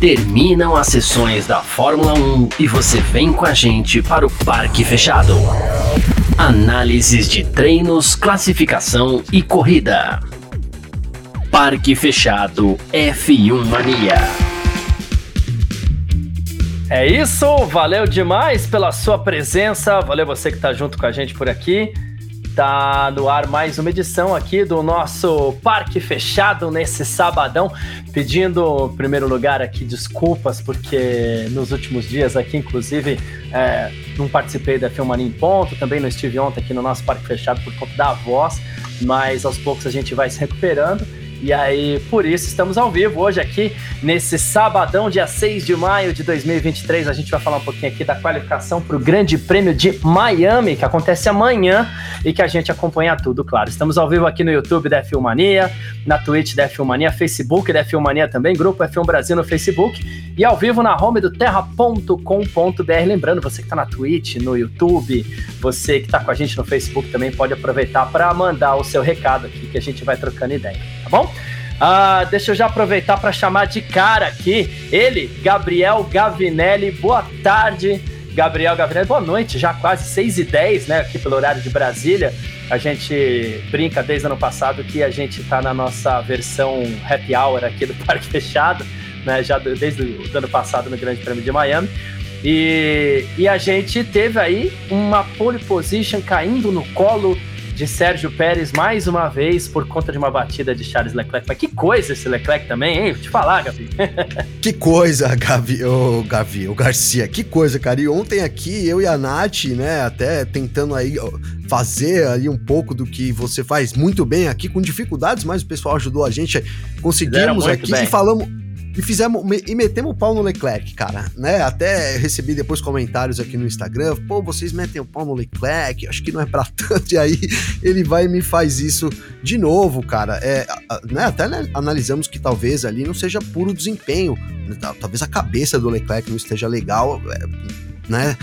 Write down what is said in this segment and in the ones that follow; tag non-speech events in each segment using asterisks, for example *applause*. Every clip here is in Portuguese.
Terminam as sessões da Fórmula 1 e você vem com a gente para o Parque Fechado. Análises de treinos, classificação e corrida. Parque Fechado F1 Mania. É isso, valeu demais pela sua presença, valeu você que está junto com a gente por aqui. Tá no ar mais uma edição aqui do nosso Parque Fechado nesse sabadão. Pedindo, em primeiro lugar, aqui desculpas, porque nos últimos dias aqui, inclusive, é, não participei da Filmania em Ponto, também não estive ontem aqui no nosso Parque Fechado por conta da voz, mas aos poucos a gente vai se recuperando. E aí, por isso, estamos ao vivo hoje aqui, nesse sabadão, dia 6 de maio de 2023. A gente vai falar um pouquinho aqui da qualificação para o Grande Prêmio de Miami, que acontece amanhã e que a gente acompanha tudo, claro. Estamos ao vivo aqui no YouTube da Filmania, na Twitch da Filmania, Facebook da Filmania também, Grupo F1 Brasil no Facebook e ao vivo na home do terra.com.br. Lembrando, você que está na Twitch, no YouTube, você que está com a gente no Facebook também pode aproveitar para mandar o seu recado aqui, que a gente vai trocando ideia, tá bom? Ah, deixa eu já aproveitar para chamar de cara aqui ele, Gabriel Gavinelli. Boa tarde, Gabriel Gavinelli. Boa noite, já quase 6 e 10 né? Aqui pelo horário de Brasília. A gente brinca desde ano passado que a gente está na nossa versão happy hour aqui do Parque *laughs* Fechado, né? Já desde o ano passado no Grande Prêmio de Miami. E, e a gente teve aí uma pole position caindo no colo de Sérgio Pérez mais uma vez por conta de uma batida de Charles Leclerc. Mas que coisa esse Leclerc também, hein? Vou te falar, Gabi. *laughs* que coisa, Gavi, o Gavi, o Garcia, que coisa, cara. E ontem aqui, eu e a Nath, né, até tentando aí fazer ali um pouco do que você faz muito bem aqui, com dificuldades, mas o pessoal ajudou a gente. Conseguimos aqui bem. e falamos e fizemos e metemos o pau no Leclerc, cara, né? Até recebi depois comentários aqui no Instagram, pô, vocês metem o pau no Leclerc, acho que não é pra *laughs* tanto, e aí ele vai e me faz isso de novo, cara. É, né? Até analisamos que talvez ali não seja puro desempenho, talvez a cabeça do Leclerc não esteja legal, é, né?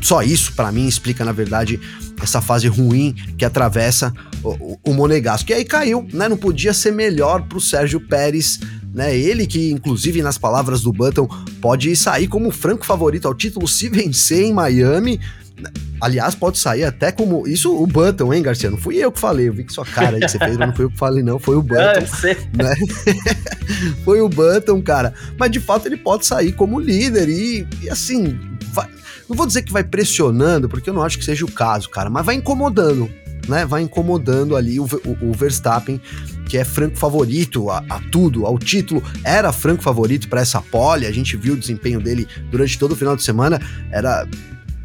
Só isso, para mim, explica, na verdade, essa fase ruim que atravessa o, o, o Monegasco. E aí caiu, né? Não podia ser melhor pro Sérgio Pérez né? Ele que, inclusive, nas palavras do Button, pode sair como franco favorito ao título se vencer em Miami. Aliás, pode sair até como. Isso o Button, hein, Garcia? Não fui eu que falei. Eu vi que sua cara aí que você fez, mas não foi eu que falei, não. Foi o *laughs* Button. Ah, né? *laughs* foi o Button, cara. Mas de fato ele pode sair como líder e, e assim. Vai... Não vou dizer que vai pressionando, porque eu não acho que seja o caso, cara, mas vai incomodando né, vai incomodando ali o, o, o Verstappen, que é franco favorito a, a, tudo, ao título, era franco favorito para essa pole, a gente viu o desempenho dele durante todo o final de semana, era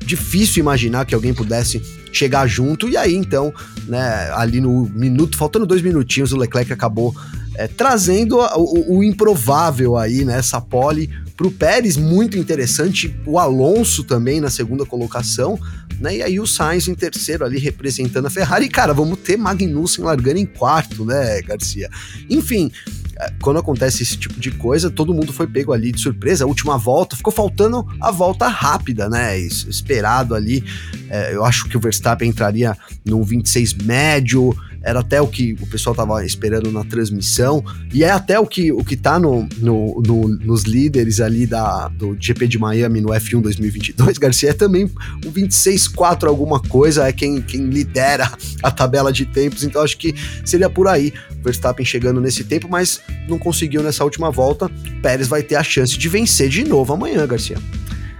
difícil imaginar que alguém pudesse chegar junto, e aí então, né, ali no minuto, faltando dois minutinhos, o Leclerc acabou é, trazendo o, o, improvável aí, né, essa pole pro Pérez, muito interessante, o Alonso também na segunda colocação, né? E aí o Sainz em terceiro ali representando a Ferrari. E, cara, vamos ter Magnussen largando em quarto, né, Garcia? Enfim, é, quando acontece esse tipo de coisa, todo mundo foi pego ali de surpresa. A última volta ficou faltando a volta rápida, né? Esperado ali. É, eu acho que o Verstappen entraria num 26 médio era até o que o pessoal tava esperando na transmissão, e é até o que, o que tá no, no, no nos líderes ali da, do GP de Miami no F1 2022, Garcia, é também o 26-4 alguma coisa, é quem, quem lidera a tabela de tempos, então acho que seria por aí, Verstappen chegando nesse tempo, mas não conseguiu nessa última volta, Pérez vai ter a chance de vencer de novo amanhã, Garcia.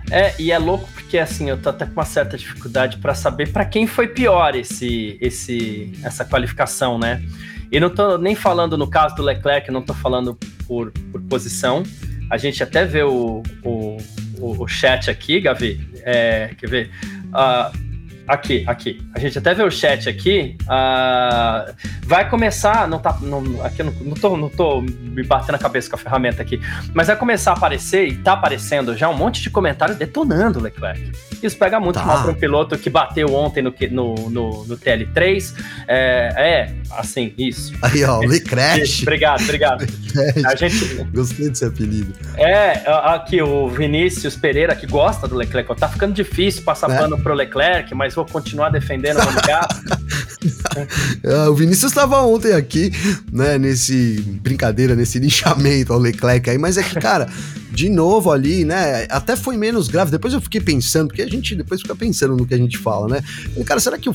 É, e é louco porque assim, eu tô até com uma certa dificuldade para saber para quem foi pior esse, esse, essa qualificação, né? E não tô nem falando no caso do Leclerc, não tô falando por, por posição. A gente até vê o, o, o, chat aqui, Gavi. É, quer ver? Uh, Aqui, aqui. A gente até vê o chat aqui. Uh, vai começar. Não tá. Não, aqui eu não, não, tô, não tô me batendo a cabeça com a ferramenta aqui. Mas vai começar a aparecer, e tá aparecendo já um monte de comentário detonando o Leclerc. Isso pega muito tá. mal para um piloto que bateu ontem no, no, no, no TL3. É, é, assim, isso. Aí, ó, o *laughs* Leclerc. obrigado, obrigado. a gente... Gostei desse apelido. É, aqui o Vinícius Pereira, que gosta do Leclerc. Tá ficando difícil passar é. pano pro Leclerc, mas vou continuar defendendo o Monegasco. *laughs* Ah, o Vinícius estava ontem aqui, né, nesse brincadeira, nesse linchamento ao Leclerc aí, mas é que, cara, de novo ali, né, até foi menos grave. Depois eu fiquei pensando, porque a gente depois fica pensando no que a gente fala, né? E, cara, será que eu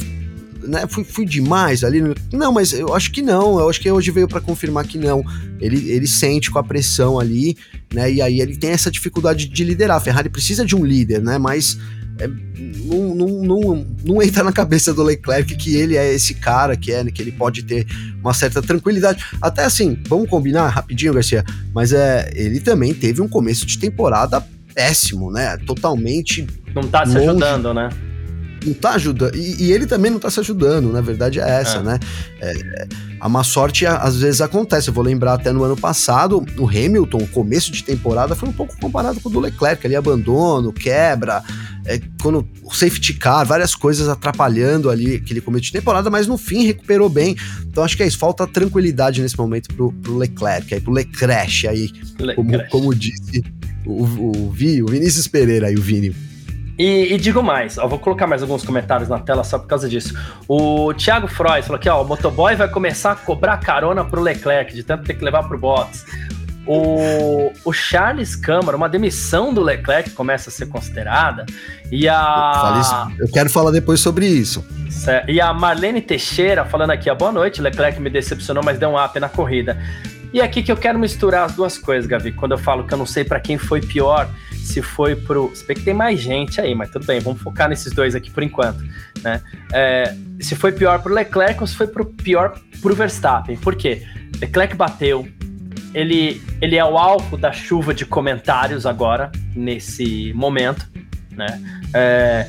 né, fui, fui demais ali? Não, mas eu acho que não. Eu acho que hoje veio para confirmar que não. Ele, ele sente com a pressão ali, né? E aí ele tem essa dificuldade de liderar. A Ferrari precisa de um líder, né? Mas é, não, não, não, não, entra na cabeça do Leclerc que ele é esse cara, que é, né, que ele pode ter uma certa tranquilidade. Até assim, vamos combinar rapidinho, Garcia, mas é, ele também teve um começo de temporada péssimo, né? Totalmente. Não tá se longe. ajudando, né? não tá ajudando. E, e, ele também não tá se ajudando, na verdade é essa, é. né? É, a má sorte às vezes acontece. Eu vou lembrar até no ano passado, o Hamilton, o começo de temporada, foi um pouco comparado com o do Leclerc, ali abandono, quebra, é, quando o safety car, várias coisas atrapalhando ali aquele começo de temporada, mas no fim recuperou bem. Então acho que é isso, falta tranquilidade nesse momento pro, pro Leclerc, aí pro Leclerc aí, Leclerc. Como, como disse o, o, o, Vi, o Vinícius Pereira aí, o Vini. E, e, digo mais, ó, vou colocar mais alguns comentários na tela só por causa disso. O Thiago Freud falou aqui, ó, o motoboy vai começar a cobrar carona pro Leclerc, de tanto ter que levar pro box. O, o Charles Câmara, uma demissão do Leclerc começa a ser considerada. E a. Eu quero falar depois sobre isso. E a Marlene Teixeira falando aqui, boa noite, Leclerc me decepcionou, mas deu um up na corrida. E é aqui que eu quero misturar as duas coisas, Gavi, quando eu falo que eu não sei para quem foi pior se foi pro. Se bem que tem mais gente aí, mas tudo bem, vamos focar nesses dois aqui por enquanto. Né? É, se foi pior pro Leclerc ou se foi pro pior pro Verstappen. Por quê? Leclerc bateu. Ele, ele é o alvo da chuva de comentários agora, nesse momento. Né? É,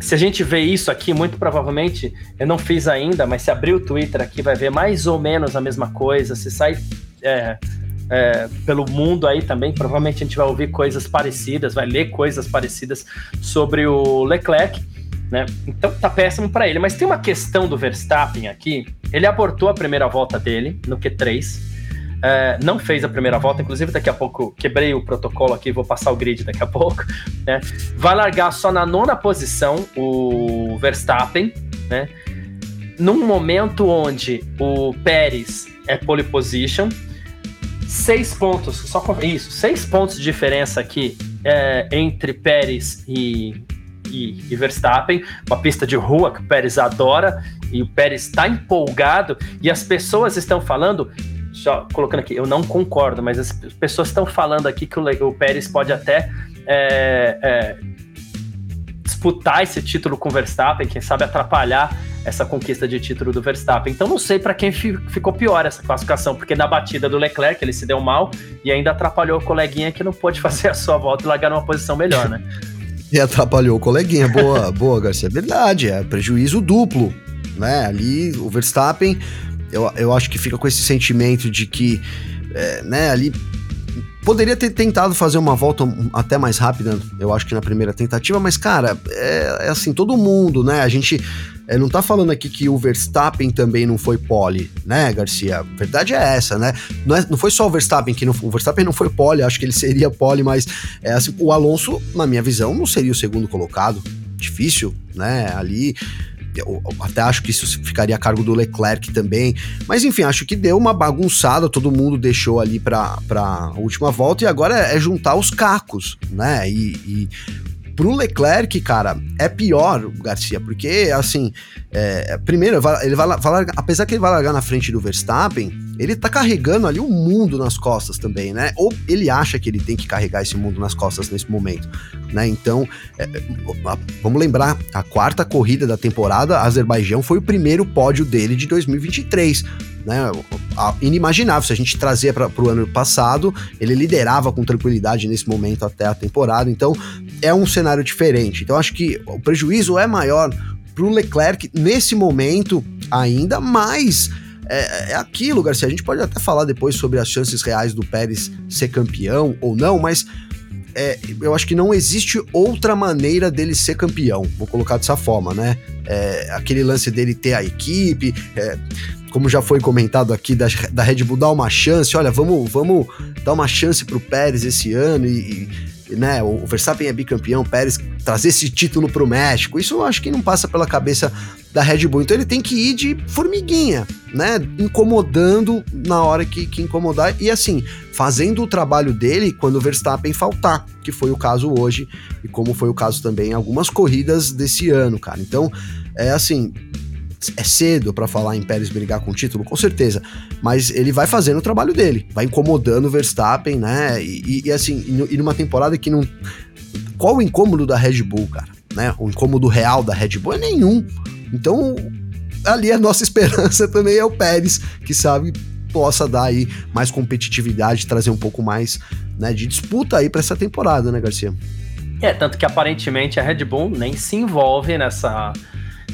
se a gente vê isso aqui, muito provavelmente, eu não fiz ainda, mas se abrir o Twitter aqui, vai ver mais ou menos a mesma coisa. Se sai é, é, pelo mundo aí também. Provavelmente a gente vai ouvir coisas parecidas, vai ler coisas parecidas sobre o Leclerc. Né? Então tá péssimo para ele. Mas tem uma questão do Verstappen aqui. Ele abortou a primeira volta dele no Q3. É, não fez a primeira volta, inclusive daqui a pouco quebrei o protocolo aqui, vou passar o grid daqui a pouco. *laughs* Né? Vai largar só na nona posição o Verstappen, né? Num momento onde o Pérez é pole position, seis pontos, só isso, seis pontos de diferença aqui é, entre Pérez e, e, e, Verstappen, uma pista de rua que o Pérez adora e o Pérez está empolgado e as pessoas estão falando, só colocando aqui, eu não concordo, mas as pessoas estão falando aqui que o, o Pérez pode até é, é, disputar esse título com o Verstappen, quem sabe atrapalhar essa conquista de título do Verstappen. Então não sei para quem ficou pior essa classificação, porque na batida do Leclerc ele se deu mal e ainda atrapalhou o coleguinha que não pôde *laughs* fazer a sua volta e largar numa posição melhor, né? e atrapalhou o coleguinha. Boa, *laughs* boa, Garcia. É verdade, é prejuízo duplo, né? Ali o Verstappen, eu, eu acho que fica com esse sentimento de que, é, né, ali Poderia ter tentado fazer uma volta até mais rápida, eu acho que na primeira tentativa, mas, cara, é, é assim, todo mundo, né? A gente é, não tá falando aqui que o Verstappen também não foi pole, né, Garcia? Verdade é essa, né? Não, é, não foi só o Verstappen que não O Verstappen não foi pole, acho que ele seria pole, mas é, assim, o Alonso, na minha visão, não seria o segundo colocado. Difícil, né? Ali eu até acho que isso ficaria a cargo do Leclerc também. Mas enfim, acho que deu uma bagunçada, todo mundo deixou ali para a última volta e agora é, juntar os cacos, né? E, e pro Leclerc, cara, é pior, Garcia, porque assim, é, primeiro, ele vai, vai apesar que ele vai largar na frente do Verstappen, ele tá carregando ali o mundo nas costas também, né? Ou ele acha que ele tem que carregar esse mundo nas costas nesse momento, né? Então, é, vamos lembrar, a quarta corrida da temporada, Azerbaijão foi o primeiro pódio dele de 2023. Né, inimaginável se a gente trazer para o ano passado, ele liderava com tranquilidade nesse momento até a temporada, então é um cenário diferente. Então acho que o prejuízo é maior para o Leclerc nesse momento ainda mais é, é aquilo, Garcia. A gente pode até falar depois sobre as chances reais do Pérez ser campeão ou não, mas é, eu acho que não existe outra maneira dele ser campeão. Vou colocar dessa forma, né? É, aquele lance dele ter a equipe, é, como já foi comentado aqui, da, da, Red Bull dar uma chance. Olha, vamos, vamos dar uma chance pro Pérez esse ano e, e né? O Verstappen é bicampeão, Pérez trazer esse título para o México. Isso eu acho que não passa pela cabeça da Red Bull. Então ele tem que ir de formiguinha, né? Incomodando na hora que, que incomodar e assim, fazendo o trabalho dele quando o Verstappen faltar, que foi o caso hoje e como foi o caso também em algumas corridas desse ano, cara. Então, é assim, é cedo para falar em Pérez brigar com o título, com certeza. Mas ele vai fazendo o trabalho dele, vai incomodando o Verstappen, né? E, e assim, e numa temporada que não. Qual o incômodo da Red Bull, cara? Né? O incômodo real da Red Bull é nenhum. Então, ali a nossa *laughs* esperança também é o Pérez, que sabe possa dar aí mais competitividade, trazer um pouco mais né, de disputa aí para essa temporada, né, Garcia? É, tanto que aparentemente a Red Bull nem se envolve nessa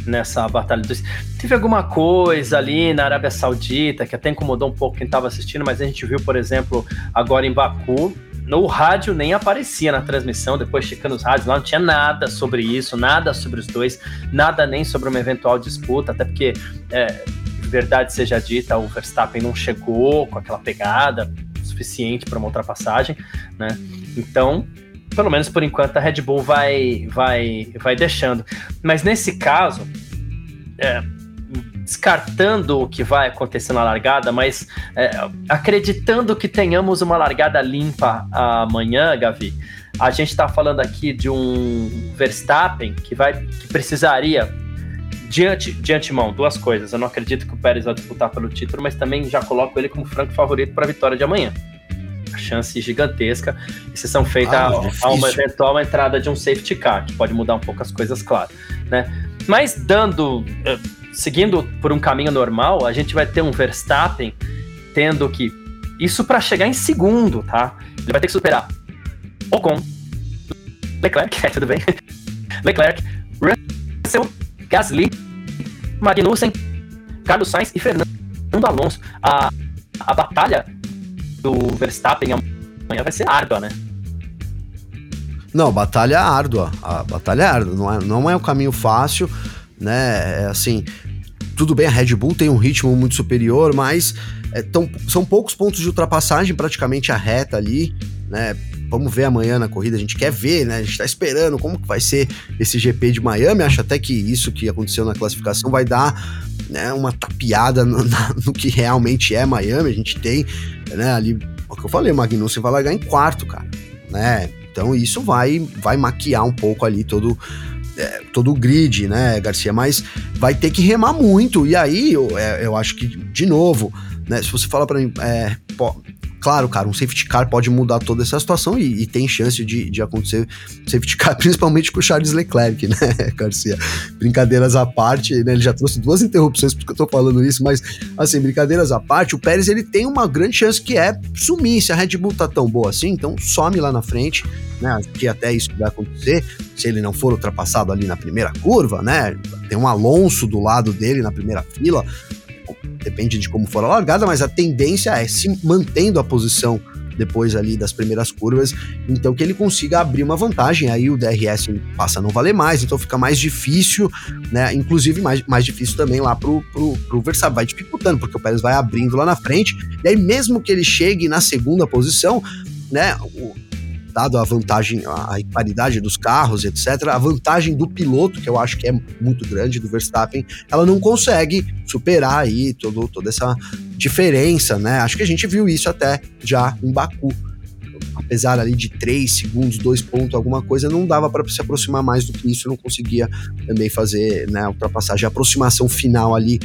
nessa batalha dos. Teve alguma coisa ali na Arábia Saudita que até incomodou um pouco quem estava assistindo, mas a gente viu, por exemplo, agora em Baku, no rádio nem aparecia na transmissão, depois checando os rádios, lá não tinha nada sobre isso, nada sobre os dois, nada nem sobre uma eventual disputa, até porque, é, verdade seja dita, o Verstappen não chegou com aquela pegada suficiente para uma ultrapassagem, né? Então, pelo menos por enquanto, a Red Bull vai, vai, vai deixando. Mas nesse caso, é, descartando o que vai acontecer na largada, mas é, acreditando que tenhamos uma largada limpa amanhã, Gavi, a gente está falando aqui de um Verstappen que vai que precisaria diante de antemão duas coisas. Eu não acredito que o Pérez vai disputar pelo título, mas também já coloco ele como franco favorito para a vitória de amanhã chance gigantesca, exceção feita ah, a, a, uma eventual entrada de um safety car, que pode mudar um pouco as coisas, claro, né? Mas dando, uh, seguindo por um caminho normal, a gente vai ter um Verstappen tendo que isso para chegar em segundo, tá? Ele vai ter que superar Ocon, Leclerc, *laughs* é, tudo bem? Leclerc, Russell, Gasly, Magnussen, Carlos Sainz e Fernando Alonso. A, a batalha do Verstappen amanhã vai ser árdua, né? Não, batalha árdua. A batalha é árdua. Não é, não é um caminho fácil, né? É assim, tudo bem, a Red Bull tem um ritmo muito superior, mas é, tão, são poucos pontos de ultrapassagem, praticamente a reta ali, né? Vamos ver amanhã na corrida, a gente quer ver, né? A gente tá esperando como que vai ser esse GP de Miami. Acho até que isso que aconteceu na classificação vai dar né, uma tapeada no, no, que realmente é Miami. A gente tem, né, ali, o que eu falei, o Magnussen vai largar em quarto, cara, né? Então isso vai, vai maquiar um pouco ali todo, é, todo o grid, né, Garcia? Mas vai ter que remar muito. E aí eu, é, eu acho que, de novo, né, se você fala para mim, é, Claro, cara, um safety car pode mudar toda essa situação e, e tem chance de, de acontecer safety car, *laughs* principalmente com o Charles Leclerc, né, *laughs* Garcia? Brincadeiras à parte, né? Ele já trouxe duas interrupções porque eu tô falando isso, mas, assim, brincadeiras à parte, o Pérez ele tem uma grande chance que é sumir. Se a Red Bull tá tão boa assim, então some lá na frente, né? Que até isso vai acontecer, se ele não for ultrapassado ali na primeira curva, né? Tem um Alonso do lado dele na primeira fila depende de como for a largada, mas a tendência é se mantendo a posição depois ali das primeiras curvas, então que ele consiga abrir uma vantagem, aí o DRS passa a não valer mais, então fica mais difícil, né, inclusive mais, mais difícil também lá pro, pro, pro Verstappen, vai dificultando, porque o Pérez vai abrindo lá na frente, e aí mesmo que ele chegue na segunda posição, né, o, dado a vantagem, a paridade dos carros, etc., a vantagem do piloto, que eu acho que é muito grande, do Verstappen, ela não consegue superar aí todo, toda essa diferença, né? Acho que a gente viu isso até já em Baku. Apesar ali de 3 segundos, 2 pontos, alguma coisa, não dava para se aproximar mais do que isso, não conseguia também fazer né, ultrapassagem, a aproximação final ali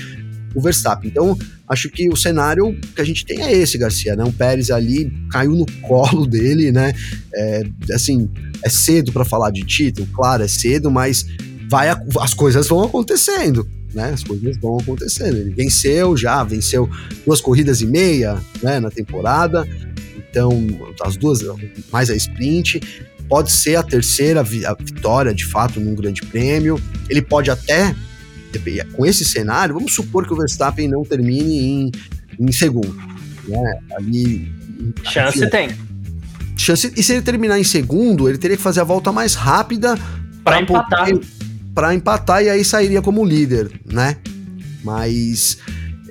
o Verstappen. Então, acho que o cenário que a gente tem é esse, Garcia, né? Um Pérez ali caiu no colo dele, né? É, assim, é cedo para falar de título, claro, é cedo, mas vai as coisas vão acontecendo, né? As coisas vão acontecendo. Ele venceu já, venceu duas corridas e meia, né, na temporada. Então, as duas mais a sprint, pode ser a terceira vitória de fato num grande prêmio. Ele pode até com esse cenário, vamos supor que o Verstappen não termine em, em segundo. Né? Ali, Chance tem. Chance, e se ele terminar em segundo, ele teria que fazer a volta mais rápida para empatar. Para empatar e aí sairia como líder, né? Mas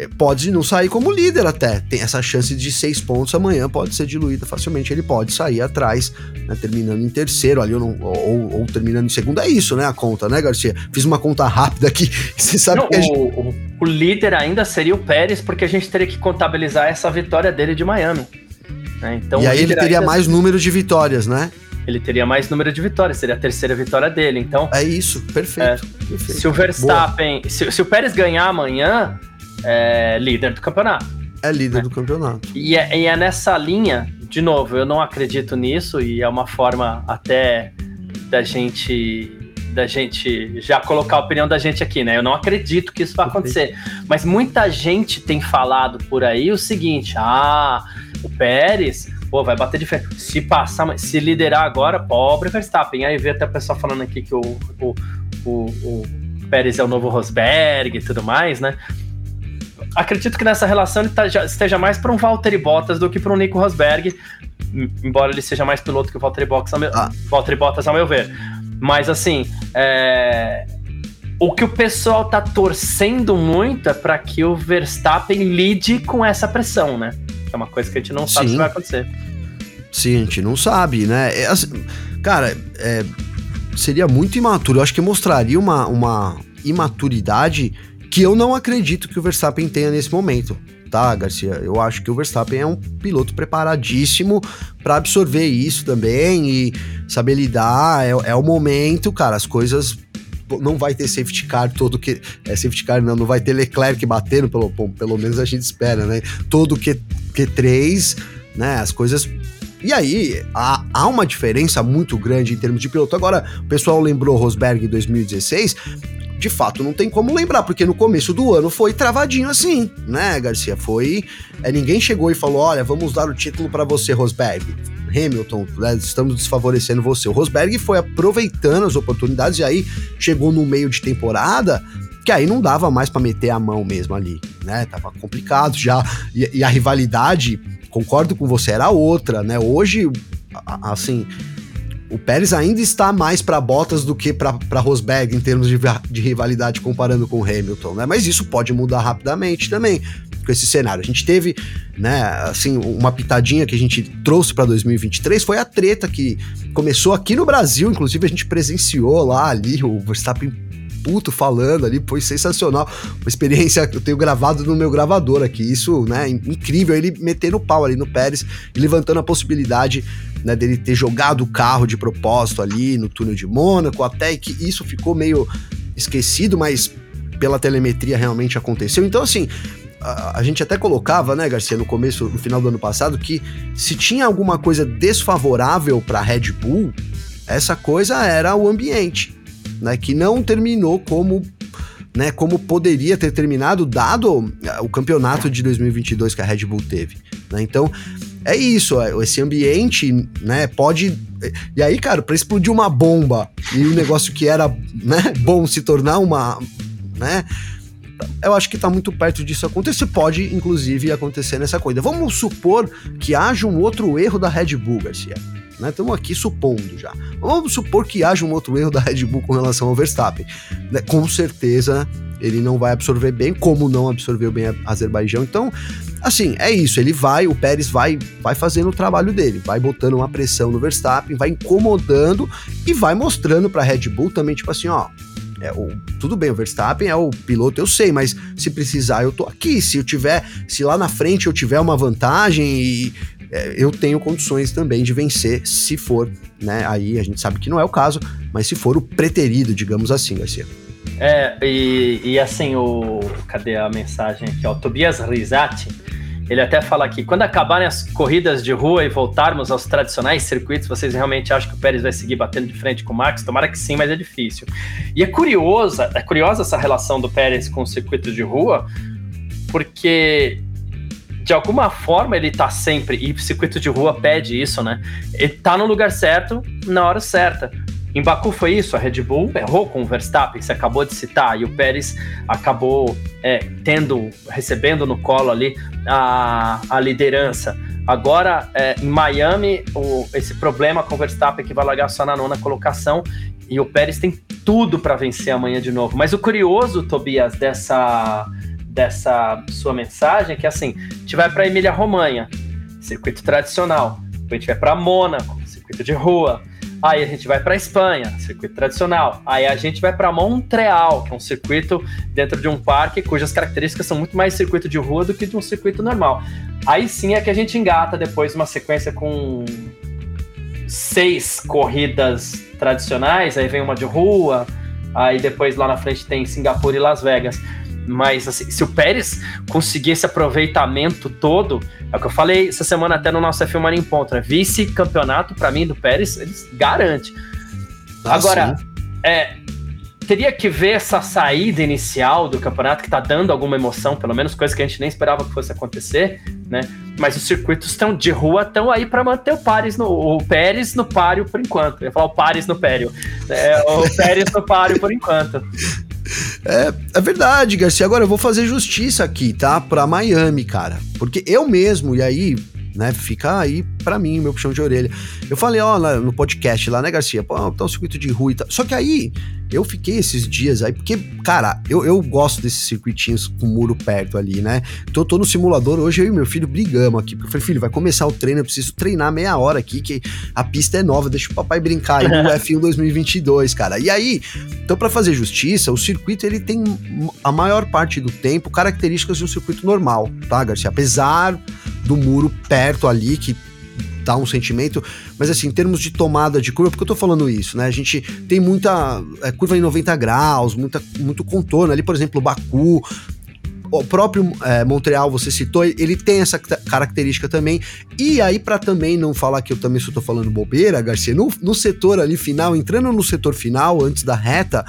pode não sair como líder até. Tem essa chance de seis pontos amanhã, pode ser diluída facilmente. Ele pode sair atrás, né, terminando em terceiro ali, ou, não, ou, ou, terminando em segundo. É isso, né? A conta, né, Garcia? Fiz uma conta rápida aqui. *laughs* Você sabe não, que gente... o, o, líder ainda seria o Pérez, porque a gente teria que contabilizar essa vitória dele de Miami. Né? Então, e aí ele teria mais número de vitórias, né? ele teria mais número de vitórias, seria a terceira vitória dele. Então. É isso, perfeito. É, perfeito. Se o Verstappen. Se, se, o Pérez ganhar amanhã, é líder do campeonato. É líder né? do campeonato. E é, e é nessa linha, de novo, eu não acredito nisso, e é uma forma até da gente da gente já colocar a opinião da gente aqui, né? Eu não acredito que isso vai acontecer. Mas muita gente tem falado por aí o seguinte: ah, o Pérez pô, vai bater de frente. Se passar, se liderar agora, pobre Verstappen. Aí vê até o pessoal falando aqui que o, o, o, o Pérez é o novo Rosberg e tudo mais, né? Acredito que nessa relação ele tá, já, esteja mais para um Valtteri Bottas do que para um Nico Rosberg, embora ele seja mais piloto que o Valtteri ao meu, ah. Valtteri Bottas, ao meu ver. Mas assim, é, o que o pessoal tá torcendo muito é para que o Verstappen lide com essa pressão, né? é uma coisa que a gente não sabe Sim. se vai acontecer. Sim, a gente não sabe, né? É, assim, cara, é, seria muito imaturo. Eu acho que mostraria uma, uma imaturidade que eu não acredito que o Verstappen tenha nesse momento, tá, Garcia? Eu acho que o Verstappen é um piloto preparadíssimo para absorver isso também e saber lidar. É, é o momento, cara, as coisas não vai ter safety car todo que. É, safety car não, não vai ter Leclerc batendo, pelo, pelo menos a gente espera, né? Todo que, Q3, né? As coisas e aí, há, há, uma diferença muito grande em termos de piloto. Agora, o pessoal lembrou Rosberg em 2016. De fato, não tem como lembrar, porque no começo do ano foi travadinho assim, né, Garcia? Foi. É, ninguém chegou e falou: olha, vamos dar o título para você, Rosberg. Hamilton, né, estamos desfavorecendo você. O Rosberg foi aproveitando as oportunidades e aí chegou no meio de temporada que aí não dava mais para meter a mão mesmo ali, né? Tava complicado já. E, e, a rivalidade, concordo com você, era outra, né? Hoje, assim, o Pérez ainda está mais para Bottas do que para Rosberg em termos de, de rivalidade comparando com o Hamilton, né? Mas isso pode mudar rapidamente também com esse cenário. A gente teve, né, assim, uma pitadinha que a gente trouxe para 2023 foi a treta que começou aqui no Brasil, inclusive a gente presenciou lá ali o Verstappen puto falando ali, foi sensacional. Uma experiência que eu tenho gravado no meu gravador aqui. Isso, né, incrível. Ele metendo o pau ali no Pérez e levantando a possibilidade né, dele ter jogado o carro de propósito ali no túnel de Mônaco, até que isso ficou meio esquecido, mas pela telemetria realmente aconteceu. Então, assim, a, a, gente até colocava, né, Garcia, no começo, no final do ano passado, que se tinha alguma coisa desfavorável para Red Bull, essa coisa era o ambiente né, que não terminou como né, como poderia ter terminado, dado o campeonato de 2022 que a Red Bull teve. Né? Então, é isso, é, esse ambiente, né, pode... E aí, cara, para explodir uma bomba e o um negócio que era né, bom se tornar uma... Né, eu acho que está muito perto disso acontecer. Pode, inclusive, acontecer nessa corrida. Vamos supor que haja um outro erro da Red Bull, Garcia né? Estamos aqui supondo já. Vamos supor que haja um outro erro da Red Bull com relação ao Verstappen. Né? Com certeza ele não vai absorver bem, como não absorveu bem a Azerbaijão. Então, assim, é isso. Ele vai, o Pérez vai, vai fazendo o trabalho dele, vai botando uma pressão no Verstappen, vai incomodando e vai mostrando para a Red Bull também, tipo assim, ó. É, o, tudo bem, o Verstappen é o piloto, eu sei, mas se precisar, eu tô aqui. Se eu tiver, se lá na frente eu tiver uma vantagem e eu tenho condições também de vencer, se for, né? Aí a gente sabe que não é o caso, mas se for o preterido, digamos assim, Garcia. É, e, e assim, o. Cadê a mensagem aqui? O Tobias Rizati, ele até fala aqui: quando acabarem as corridas de rua e voltarmos aos tradicionais circuitos, vocês realmente acham que o Pérez vai seguir batendo de frente com o Max? Tomara que sim, mas é difícil. E é curiosa, é curiosa essa relação do Pérez com o circuito de rua, porque de alguma forma ele tá sempre, e circuito de rua pede isso, né? Ele tá no lugar certo, na hora certa. Em Baku foi isso, a Red Bull errou com o Verstappen, você acabou de citar, e o Pérez acabou é, tendo, recebendo no colo ali a, a liderança. Agora, é, em Miami, o, esse problema com o Verstappen que vai largar só na nona colocação, e o Pérez tem tudo para vencer amanhã de novo. Mas o curioso, Tobias, dessa dessa sua mensagem, que é assim, a gente vai para Emília Romanha, circuito tradicional. A gente vai para Mônaco, circuito de rua. Aí a gente vai para Espanha, circuito tradicional. Aí a gente vai para Montreal, que é um circuito dentro de um parque cujas características são muito mais circuito de rua do que de um circuito normal. Aí sim é que a gente engata depois uma sequência com seis corridas tradicionais, aí vem uma de rua, aí depois lá na frente tem Singapura e Las Vegas. Mas assim, se o Pérez conseguir esse aproveitamento todo, é o que eu falei essa semana até no nosso F1 Mania em Ponto, né? Vice-campeonato, para mim, do Pérez, eles garante. Ah, Agora, é, teria que ver essa saída inicial do campeonato, que tá dando alguma emoção, pelo menos coisa que a gente nem esperava que fosse acontecer, né? Mas os circuitos estão de rua estão aí para manter o Pérez no o Pérez no páreo por enquanto. Eu ia falar o Pérez no pério. É, o Pérez no páreo por enquanto. É, é verdade, Garcia. Agora eu vou fazer justiça aqui, tá? Pra Miami, cara. Porque eu mesmo, e aí né? Fica aí para mim, meu puxão de orelha. Eu falei, ó, no podcast lá, né, Garcia? Pô, tá um circuito de rua e tal. Só que aí, eu fiquei esses dias aí, porque, cara, eu, eu gosto desses circuitinhos com muro perto ali, né? Então eu tô no simulador, hoje eu e meu filho brigamos aqui, porque eu falei, filho, vai começar o treino, eu preciso treinar meia hora aqui, que a pista é nova, deixa o papai brincar aí no F1 2022, cara. E aí, então para fazer justiça, o circuito, ele tem a maior parte do tempo características de um circuito normal, tá, Garcia? Apesar do muro perto ali, que dá um sentimento, mas assim, em termos de tomada de curva, porque eu tô falando isso, né? A gente tem muita é, curva em 90 graus, muita, muito contorno ali, por exemplo, Baku, o próprio é, Montreal, você citou, ele tem essa característica também. E aí, para também não falar que eu também só tô falando bobeira, Garcia, no, no setor ali final, entrando no setor final, antes da reta,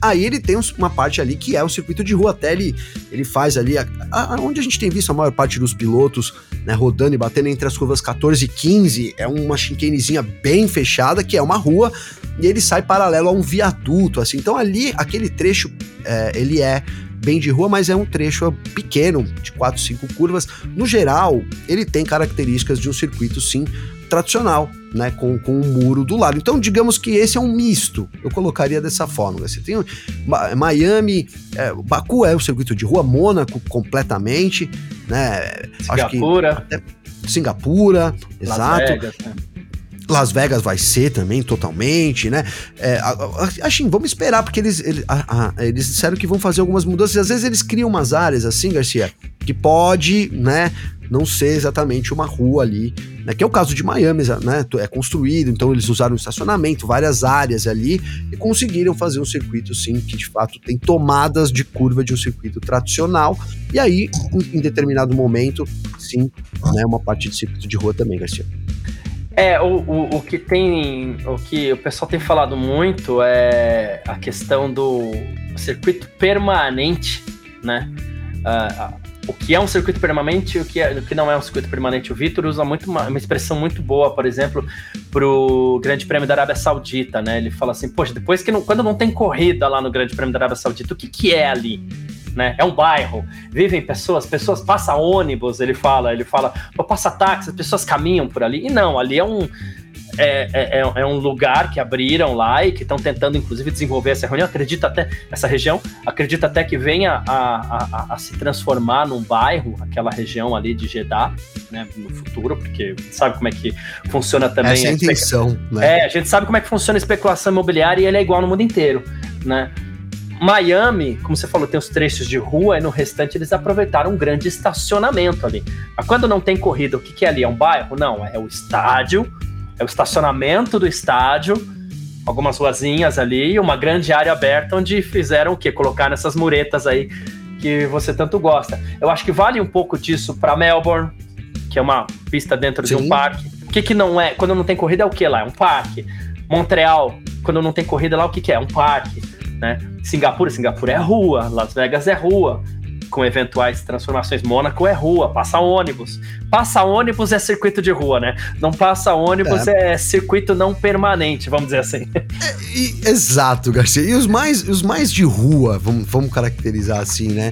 Aí ele tem uma parte ali que é o circuito de rua, até ele, ele faz ali, a, a, onde a gente tem visto a maior parte dos pilotos né, rodando e batendo entre as curvas 14 e 15, é uma chicanezinha bem fechada, que é uma rua, e ele sai paralelo a um viaduto, assim. Então ali, aquele trecho, é, ele é bem de rua, mas é um trecho pequeno, de 4, 5 curvas. No geral, ele tem características de um circuito, sim, tradicional, né, com, com um muro do lado. Então, digamos que esse é um misto, eu colocaria dessa forma. Você tem Miami, é, Baku é o circuito de rua, Mônaco completamente, né? Singapura. Singapura, Las exato. Vegas, né? Las Vegas vai ser também, totalmente, né? É, assim, vamos esperar, porque eles, eles, eles disseram que vão fazer algumas mudanças. Às vezes eles criam umas áreas assim, Garcia, que pode, né? Não ser exatamente uma rua ali, né? Que é o caso de Miami, né? É construído, então eles usaram estacionamento, várias áreas ali e conseguiram fazer um circuito, sim, que de fato tem tomadas de curva de um circuito tradicional. E aí, em, em determinado momento, sim, né? Uma parte de circuito de rua também, Garcia. É, o, o, o, que tem. O que o pessoal tem falado muito é a questão do circuito permanente, né? Uh, o que é um circuito permanente e o que, é, o que não é um circuito permanente. O Vitor usa muito uma, uma, expressão muito boa, por exemplo, para o Grande Prêmio da Arábia Saudita, né? Ele fala assim, poxa, depois que não, quando não tem corrida lá no Grande Prêmio da Arábia Saudita, o que, que é ali? Né? É um bairro, vivem pessoas, pessoas passam ônibus, ele fala, ele fala, passa táxi, as pessoas caminham por ali. E não, ali é um é, é, é, é um lugar que abriram lá e que estão tentando, inclusive, desenvolver essa reunião. Acredita até essa região, acredita até que venha a, a, a, a se transformar num bairro, aquela região ali de Jeddah, né, no futuro, porque sabe como é que funciona também. Essa é a intenção, né? É, a gente sabe como é que funciona a especulação imobiliária e ele é igual no mundo inteiro, né? Miami, como você falou, tem os trechos de rua e no restante eles aproveitaram um grande estacionamento ali. Mas quando não tem corrida, o que, que é ali? É um bairro? Não, é o estádio, é o estacionamento do estádio, algumas ruazinhas ali e uma grande área aberta onde fizeram o quê? Colocar nessas muretas aí que você tanto gosta. Eu acho que vale um pouco disso para Melbourne, que é uma pista dentro Sim. de um parque. O que, que não é? Quando não tem corrida é o que lá? É um parque. Montreal, quando não tem corrida lá, o que, que é? É um parque né? Singapura, Singapura é rua, Las Vegas é rua, com eventuais transformações. Mônaco é rua, passa ônibus. Passa ônibus é circuito de rua, né? Não passa ônibus é, é circuito não permanente, vamos dizer assim. *laughs* É, e, exato, Garcia. E os mais, os mais de rua, vamos, vamos caracterizar assim, né?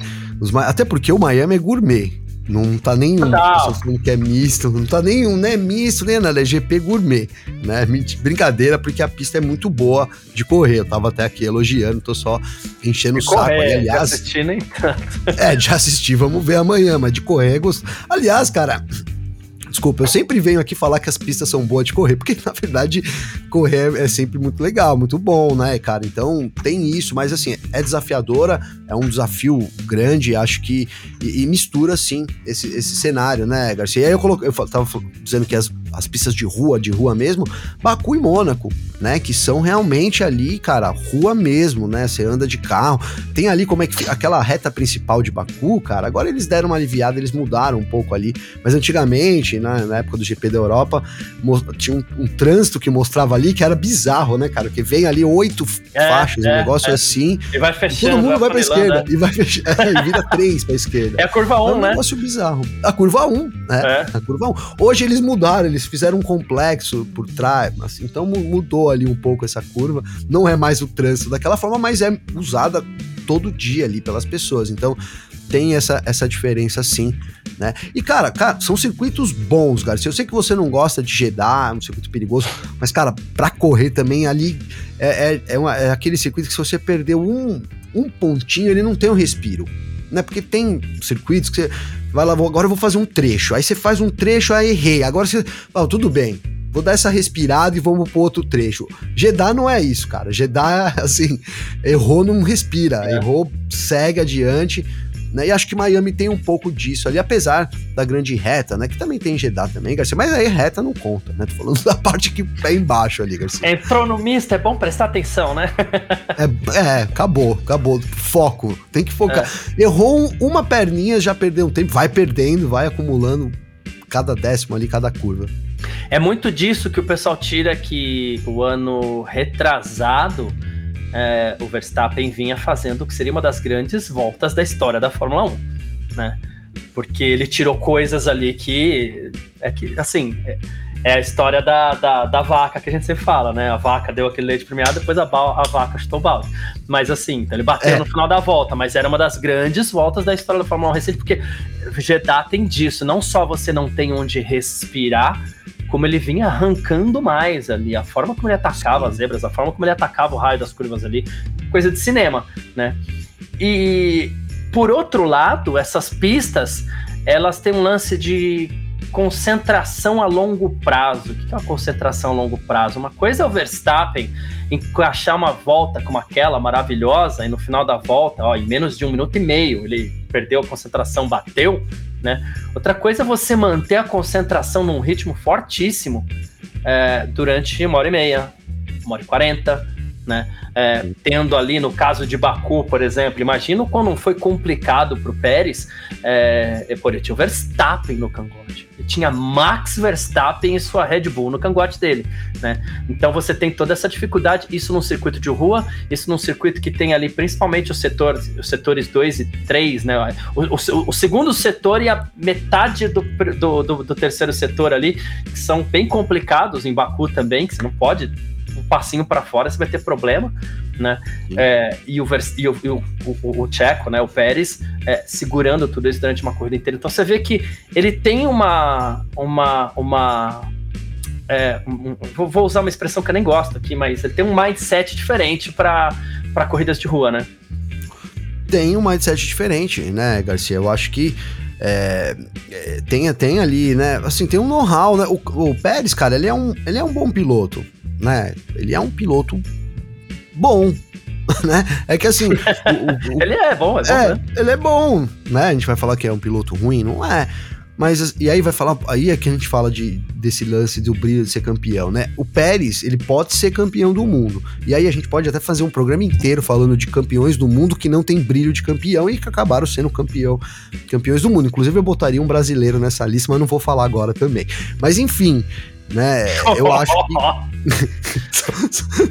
Mais, até porque o Miami é gourmet. Não tá nenhum. Não. falando que é misto, não tá nenhum, não é misto, nem nada, é GP gourmet, né? Brincadeira, porque a pista é muito boa de correr. Eu tava até aqui elogiando, tô só enchendo de o saco. Correr, aliás, de assistir nem tanto. *laughs* É, de assistir, vamos ver amanhã, mas de correr é gosto. Aliás, cara, Desculpa, eu sempre venho aqui falar que as pistas são boas de correr, porque *laughs* na verdade correr é sempre muito legal, muito bom, né, cara? Então tem isso, mas assim, é desafiadora, é um desafio grande, acho que. E, e mistura, sim, esse, esse cenário, né, Garcia? E aí eu, coloquei, eu tava dizendo que as, as pistas de rua, de rua mesmo, Baku e Mônaco, né? Que são realmente ali, cara, rua mesmo, né? Você anda de carro. Tem ali como é que aquela reta principal de Baku, cara. Agora eles deram uma aliviada, eles mudaram um pouco ali. Mas antigamente, né, na época do GP da Europa, tinha um, um, trânsito que mostrava ali que era bizarro, né, cara? Que vem ali oito é, faixas, é, um negócio é. assim. E vai fechando. Todo mundo vai pra esquerda. Né? E vai fechando. *laughs* É, e vira três pra esquerda. É a curva 1, um, é um né? negócio bizarro. A curva 1, um, né? É. A curva 1. Um. Hoje eles mudaram, eles fizeram um complexo por trás, assim, então mudou ali um pouco essa curva. Não é mais o trânsito daquela forma, mas é usada todo dia ali pelas pessoas. Então tem essa, essa diferença sim, né? E cara, cara, são circuitos bons, Garcia. Eu sei que você não gosta de Jeddah, é um circuito perigoso, mas cara, para correr também ali é, é, é, uma, é, aquele circuito que se você perdeu um, um pontinho, ele não tem um respiro. Né, porque tem circuitos que você vai lá, agora eu vou fazer um trecho. Aí você faz um trecho, aí errei. Agora você. Oh, tudo bem, vou dar essa respirada e vamos pro outro trecho. Jeddah não é isso, cara. Jeddah, *laughs* assim, errou, não respira. É. Errou, segue adiante. Né? E acho que Miami tem um pouco disso ali, apesar da grande reta, né? Que também tem Jeddah também, Garcia. Mas aí reta não conta, né? Tô falando da *laughs* parte que é embaixo ali, Garcia. Entrou no misto, é bom prestar atenção, né? é, é, acabou, acabou. Foco, tem que focar. É. Errou uma perninha, já perdeu um tempo, vai perdendo, vai acumulando cada décimo ali, cada curva. É muito disso que o pessoal tira que o ano retrasado é, o Verstappen vinha fazendo o que seria uma das grandes voltas da história da Fórmula 1, né? Porque ele tirou coisas ali que é que assim é, é a história da, da, da, vaca que a gente sempre fala, né? A vaca deu aquele leite premiado, depois a, a vaca chutou o balde. Mas assim, então ele bateu é. no final da volta, mas era uma das grandes voltas da história da Fórmula 1 recente, porque Jeddah tem disso, não só você não tem onde respirar, como ele vinha arrancando mais ali, a forma como ele atacava Sim. as zebras, a forma como ele atacava o raio das curvas ali, coisa de cinema, né? E por outro lado, essas pistas, elas têm um lance de concentração a longo prazo. O que é uma concentração a longo prazo? Uma coisa é o Verstappen encaixar uma volta como aquela maravilhosa e no final da volta, ó, em menos de um minuto e meio, ele perdeu a concentração, bateu, né? Outra coisa é você manter a concentração num ritmo fortíssimo é, durante uma hora e meia, uma hora e quarenta, né? É, tendo ali, no caso de Baku, por exemplo, imagino quando foi complicado para o Pérez, é, pô, ele tinha o Verstappen no cangote. Ele tinha Max Verstappen e sua Red Bull no cangote dele, né? Então você tem toda essa dificuldade, isso num circuito de rua, isso num circuito que tem ali principalmente os setores, os setores 2 e 3, né? O, o, o, segundo setor e a metade do, do, do, do terceiro setor ali, que são bem complicados em Baku também, que você não pode um passinho para fora, você vai ter problema, né? É, e, o, e, o, e o, o, o, Tcheco, né, o Pérez, é, segurando tudo isso durante uma corrida inteira. Então você vê que ele tem uma. uma, uma é, um, vou usar uma expressão que eu nem gosto aqui, mas ele tem um mindset diferente para corridas de rua, né? Tem um mindset diferente, né, Garcia? Eu acho que é, é, tem, tem ali, né? Assim, tem um know-how, né? O, o Pérez, cara, ele é, um, ele é um bom piloto né? Ele é um piloto bom, *laughs* né? É que assim. o, o, *laughs* ele é bom, é bom. É, né? ele é bom, né? A gente vai falar que é um piloto ruim, não é. Mas e aí vai falar, aí é que a gente fala de desse lance do brilho de ser campeão, né? O Pérez, ele pode ser campeão do mundo. E aí a gente pode até fazer um programa inteiro falando de campeões do mundo que não tem brilho de campeão e que acabaram sendo campeão, campeões do mundo. Inclusive eu botaria um brasileiro nessa lista, mas não vou falar agora também. Mas enfim, né? Eu acho que. só,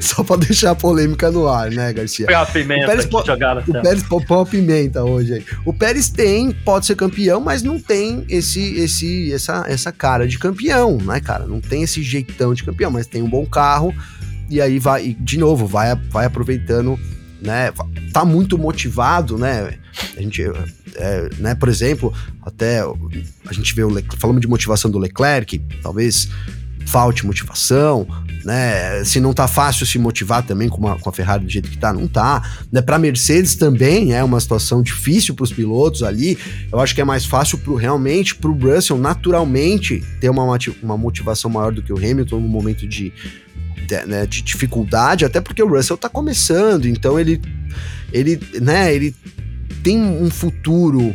*laughs* só pra deixar a polêmica no ar, né, Garcia? Foi a pimenta o Pérez, jogaram O Pérez põe uma pimenta hoje aí. O Pérez tem, pode ser campeão, mas não tem esse, esse, essa, essa cara de campeão, né, cara? Não tem esse jeitão de campeão, mas tem um bom carro. E aí vai, e de novo, vai, vai aproveitando, né? Tá muito motivado, né? A gente é, né, por exemplo, até a gente vê o Leclerc, falamos de motivação do Leclerc, talvez falte motivação, né? Se não tá fácil se motivar também com, uma, com a Ferrari do jeito que tá, não tá. Né? Para Mercedes também é uma situação difícil para os pilotos ali. Eu acho que é mais fácil pro, realmente para o Russell naturalmente ter uma, uma motivação maior do que o Hamilton no momento de, de, né, de dificuldade, até porque o Russell tá começando, então ele ele, né, ele tem um futuro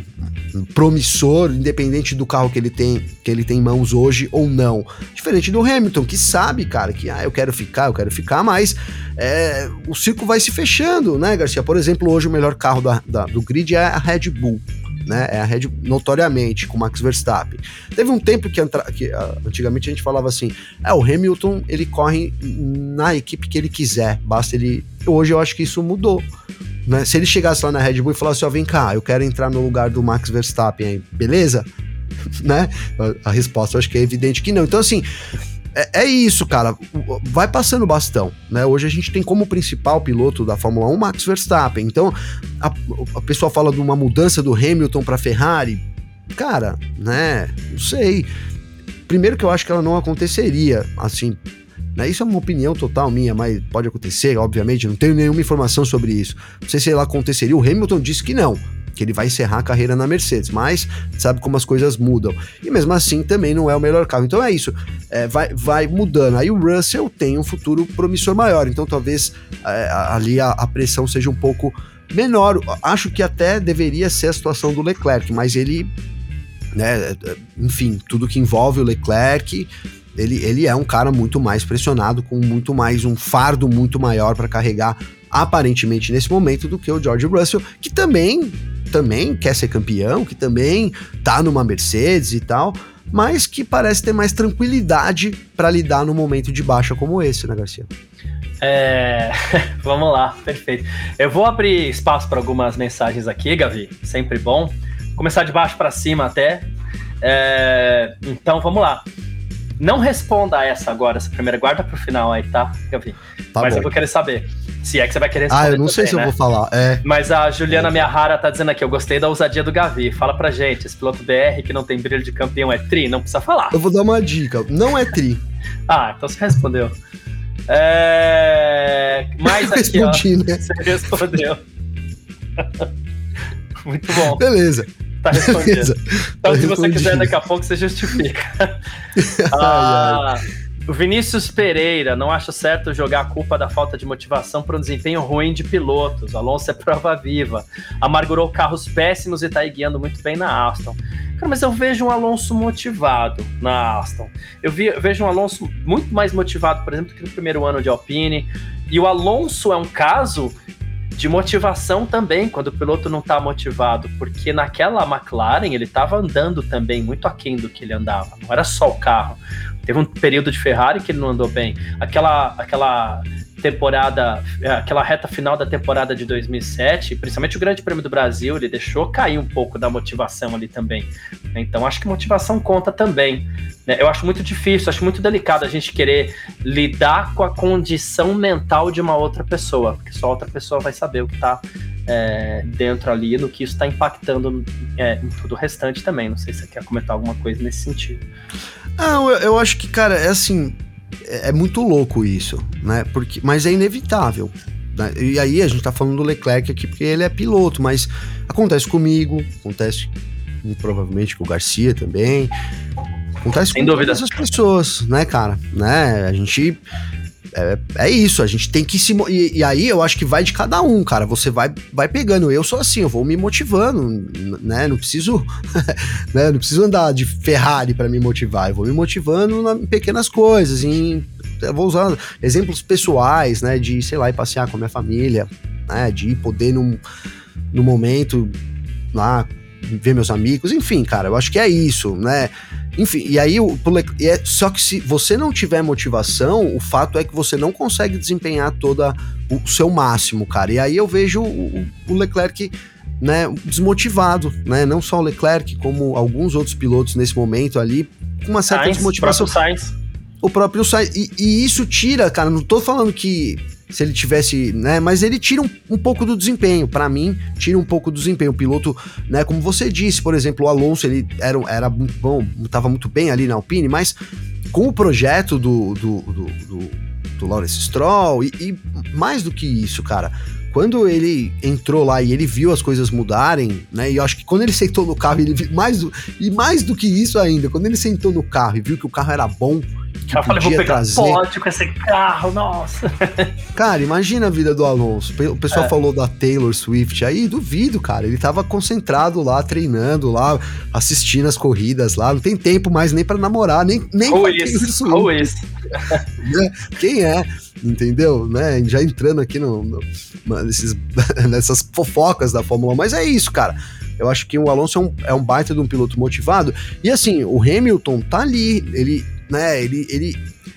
promissor, independente do carro que ele tem, que ele tem em mãos hoje ou não. Diferente do Hamilton, que sabe, cara, que ah, eu quero ficar, eu quero ficar, mas é, o circo vai se fechando, né, Garcia? Por exemplo, hoje o melhor carro da, da, do grid é a Red Bull. Né, é a Red notoriamente com Max Verstappen. Teve um tempo que, que uh, antigamente a gente falava assim: é, o Hamilton ele corre na equipe que ele quiser, basta ele. Hoje eu acho que isso mudou. Né? Se ele chegasse lá na Red Bull e falasse, ó, vem cá, eu quero entrar no lugar do Max Verstappen aí, beleza? *laughs* né? A, a resposta eu acho que é evidente que não. Então, assim, é, é, isso, cara. Vai passando o bastão, né? Hoje a gente tem como principal piloto da Fórmula 1 Max Verstappen. Então, a, a pessoa fala de uma mudança do Hamilton para Ferrari. Cara, né? Não sei. Primeiro que eu acho que ela não aconteceria, assim, né? Isso é uma opinião total minha, mas pode acontecer, obviamente, não tenho nenhuma informação sobre isso. Não sei se ela aconteceria. O Hamilton disse que não, que ele vai encerrar a carreira na Mercedes, mas sabe como as coisas mudam. E mesmo assim também não é o melhor carro. Então é isso, é, vai, vai mudando. Aí o Russell tem um futuro promissor maior, então talvez é, ali a, a pressão seja um pouco menor. Acho que até deveria ser a situação do Leclerc, mas ele, né, enfim, tudo que envolve o Leclerc ele, ele é um cara muito mais pressionado, com muito mais um fardo muito maior para carregar, aparentemente nesse momento, do que o George Russell, que também também quer ser campeão, que também tá numa Mercedes e tal, mas que parece ter mais tranquilidade para lidar num momento de baixa como esse, né, Garcia? É, *laughs* vamos lá, perfeito. Eu vou abrir espaço para algumas mensagens aqui, Gavi, sempre bom. Começar de baixo para cima até. É, então vamos lá. Não responda a essa agora, essa primeira, guarda pro final aí, tá, Gavi? Tá Mas bom. eu vou querer saber. Se é que você vai querer responder. Ah, eu não também, sei se né? eu vou falar. É. Mas a Juliana é. Miyahara tá dizendo aqui: eu gostei da ousadia do Gavi. Fala pra gente, esse piloto BR que não tem brilho de campeão é tri? Não precisa falar. Eu vou dar uma dica: não é tri. *laughs* ah, então você respondeu. É... Mais aqui, Respondi, ó. Né? Você respondeu. *laughs* Muito bom. Beleza. Tá respondido. *laughs* Então, tá se você quiser, daqui a pouco você justifica. *laughs* ah, o Vinícius Pereira não acha certo jogar a culpa da falta de motivação para um desempenho ruim de pilotos. Alonso é prova viva. Amargurou carros péssimos e está guiando muito bem na Aston. Cara, mas eu vejo um Alonso motivado na Aston. Eu, vi, eu vejo um Alonso muito mais motivado, por exemplo, que no primeiro ano de Alpine. E o Alonso é um caso de motivação também, quando o piloto não está motivado, porque naquela McLaren ele estava andando também muito aquém do que ele andava, não era só o carro. Teve um período de Ferrari que ele não andou bem. Aquela, aquela temporada, aquela reta final da temporada de 2007, principalmente o Grande Prêmio do Brasil, ele deixou cair um pouco da motivação ali também. Então acho que motivação conta também. Né? Eu acho muito difícil, acho muito delicado a gente querer lidar com a condição mental de uma outra pessoa, porque só outra pessoa vai saber o que está é, dentro ali, no que isso está impactando é, em tudo o restante também. Não sei se você quer comentar alguma coisa nesse sentido. Não, eu, eu acho que, cara, é assim é, é muito louco isso, né? Porque, mas é inevitável. Né? E aí a gente tá falando do Leclerc aqui porque ele é piloto, mas acontece comigo, acontece provavelmente com o Garcia também. Acontece Sem com dúvida. todas as pessoas, né, cara? Né? A gente é, é isso, a gente tem que se. E, e, aí eu acho que vai de cada um, cara. Você vai, vai pegando. Eu sou assim, eu vou me motivando, né? Não preciso, *laughs* né? Não preciso andar de Ferrari para me motivar. Eu vou me motivando em pequenas coisas, em. Eu vou usar exemplos pessoais, né? De, sei lá, ir passear com a minha família, né? De ir poder num, num momento lá ver meus amigos, enfim, cara, eu acho que é isso, né? Enfim, e aí o é, só que se você não tiver motivação, o fato é que você não consegue desempenhar toda o seu máximo, cara. E aí eu vejo o, o Leclerc né, desmotivado, né? Não só o Leclerc, como alguns outros pilotos nesse momento ali, com uma certa Sainz, desmotivação. O próprio Sainz. O próprio Sainz. E, e, isso tira, cara, não tô falando que se ele tivesse, né? Mas ele tira um, um pouco do desempenho, para mim, tira um pouco do desempenho. O piloto, né? Como você disse, por exemplo, o Alonso, ele era, era muito bom, tava muito bem ali na Alpine, mas com o projeto do, do, do, do, do Lawrence Stroll, e, e mais do que isso, cara, quando ele entrou lá e ele viu as coisas mudarem, né? E eu acho que quando ele sentou no carro, ele viu mais do, e mais do que isso ainda, quando ele sentou no carro e viu que o carro era bom, eu falei, vou pegar trazer... pódio com esse carro, nossa. *laughs* Cara, imagina a vida do Alonso. O pessoal é. falou da Taylor Swift aí, duvido, cara. Ele tava concentrado lá, treinando lá, assistindo as corridas lá. Não tem tempo mais nem para namorar, nem, nem Ou isso, ou isso. *laughs* Né? Quem é? Entendeu? Né? Já entrando aqui no, no, nesses, *laughs* nessas fofocas da Fórmula 1. Mas é isso, cara. Eu acho que o Alonso é um, é um baita de um piloto motivado. E assim, o Hamilton tá ali. Ele né, ele, ele,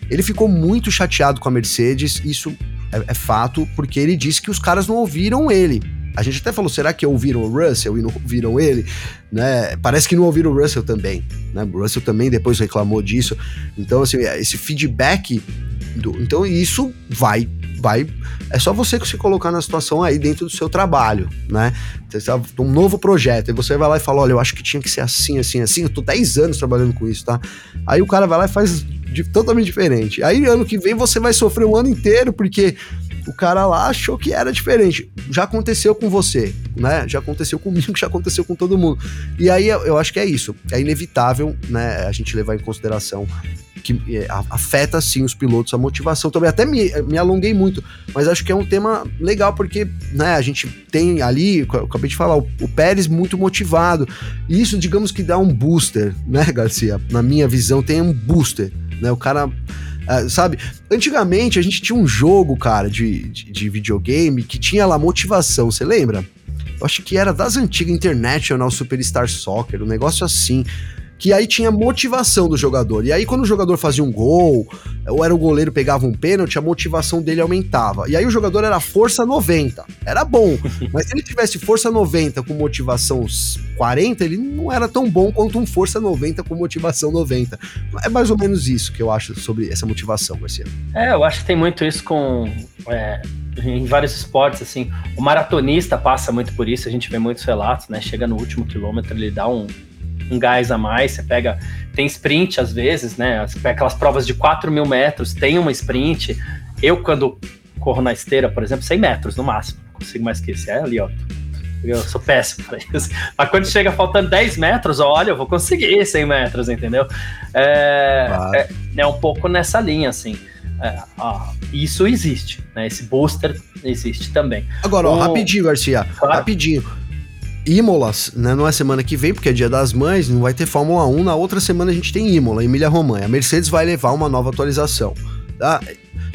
ele ficou muito chateado com a Mercedes, isso é, é fato, porque ele disse que os caras não ouviram ele. A gente até falou, será que ouviram o Russell e não ouviram ele? Né? Parece que não ouviram o Russell também. Né? O Russell também depois reclamou disso. Então, assim, esse feedback. Do, então, isso vai vai. É só você que se colocar na situação aí dentro do seu trabalho, né? Tá um novo projeto, e você vai lá e fala: olha, eu acho que tinha que ser assim, assim, assim. Eu tô 10 anos trabalhando com isso, tá? Aí o cara vai lá e faz de, totalmente diferente. Aí ano que vem você vai sofrer um ano inteiro, porque o cara lá achou que era diferente. Já aconteceu com você, né? Já aconteceu comigo, *laughs* já aconteceu com todo mundo. E aí eu acho que é isso. É inevitável, né, a gente levar em consideração que é, afeta sim os pilotos, a motivação também. Até me, me alonguei muito, mas acho que é um tema legal porque né, a gente tem ali, acabei de falar, o, o Pérez muito motivado. E isso, digamos que dá um booster, né, Garcia? Na minha visão, tem um booster. Né? O cara. Uh, sabe, antigamente a gente tinha um jogo, cara, de, de, de videogame que tinha lá motivação, você lembra? Eu acho que era das antigas International Superstar Soccer, um negócio assim que aí tinha motivação do jogador. E aí, quando o jogador fazia um gol, ou era o goleiro pegava um pênalti, a motivação dele aumentava. E aí o jogador era força 90. Era bom. *laughs* mas se ele tivesse força 90 com motivação 40, ele não era tão bom quanto um força 90 com motivação 90. É mais ou menos isso que eu acho sobre essa motivação, Garcia. É, eu acho que tem muito isso com. É, em vários esportes, assim. O maratonista passa muito por isso, a gente vê muitos relatos, né? Chega no último quilômetro, ele dá um um gás a mais, você pega, tem sprint às vezes, né, aquelas provas de 4 mil metros, tem uma sprint, eu quando corro na esteira, por exemplo, 100 metros no máximo, não consigo mais que isso, é ali, ó, eu sou péssimo pra isso. Mas quando chega faltando 10 metros, olha, eu vou conseguir 100 metros, entendeu? É, claro. é, é, um pouco nessa linha, assim. É, ó, isso existe, né? Esse booster existe também. Agora, ó, rapidinho, Garcia, claro. rapidinho Imola, né? Não é semana que vem, porque é dia das mães, não vai ter Fórmula 1. Na outra semana a gente tem Imola, Emília Romanha. A Mercedes vai levar uma nova atualização. Tá?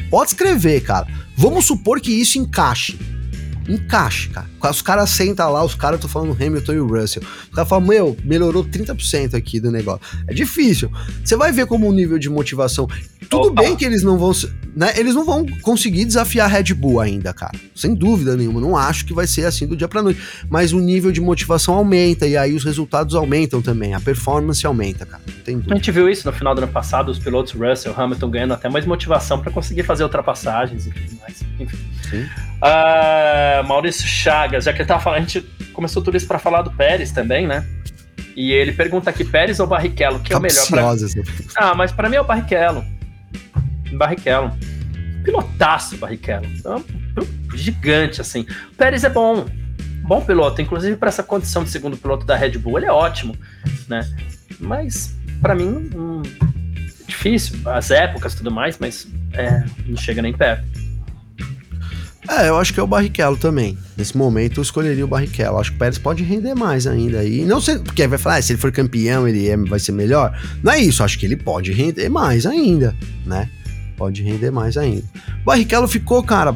Pode escrever, cara. Vamos supor que isso encaixe encaixe, cara. Os caras sentam lá, os caras, tô falando Hamilton e o Russell. Os caras falam, meu, melhorou 30% aqui do negócio. É difícil. Você vai ver como o nível de motivação. Tudo Opa. bem que eles não vão. Né, eles não vão conseguir desafiar a Red Bull ainda, cara. Sem dúvida nenhuma. Não acho que vai ser assim do dia pra noite. Mas o nível de motivação aumenta e aí os resultados aumentam também. A performance aumenta, cara. tem dúvida. A gente viu isso no final do ano passado, os pilotos Russell, Hamilton ganhando até mais motivação para conseguir fazer ultrapassagens e tudo mais. Enfim. Uh, Maurício Chagas, já que ele tava falando, a gente começou tudo isso para falar do Pérez também, né? E ele pergunta aqui, Pérez ou Barrichello, que é o melhor para Ah, mas para mim é o Barrichello. Barrichello. Pilotaço Barrichello. Então, gigante assim. O Pérez é bom. Bom piloto, inclusive para essa condição de segundo piloto da Red Bull, ele é ótimo, né? Mas para mim hum, difícil, as épocas tudo mais, mas é, não chega nem perto. É, eu acho que é o Barrichello também. Nesse momento eu escolheria o Barrichello. Acho que o Pérez pode render mais ainda aí. Não sei, porque vai falar, ah, se ele for campeão, ele é, vai ser melhor. Não é isso, acho que ele pode render mais ainda, né? Pode render mais ainda. O Barrichello ficou, cara,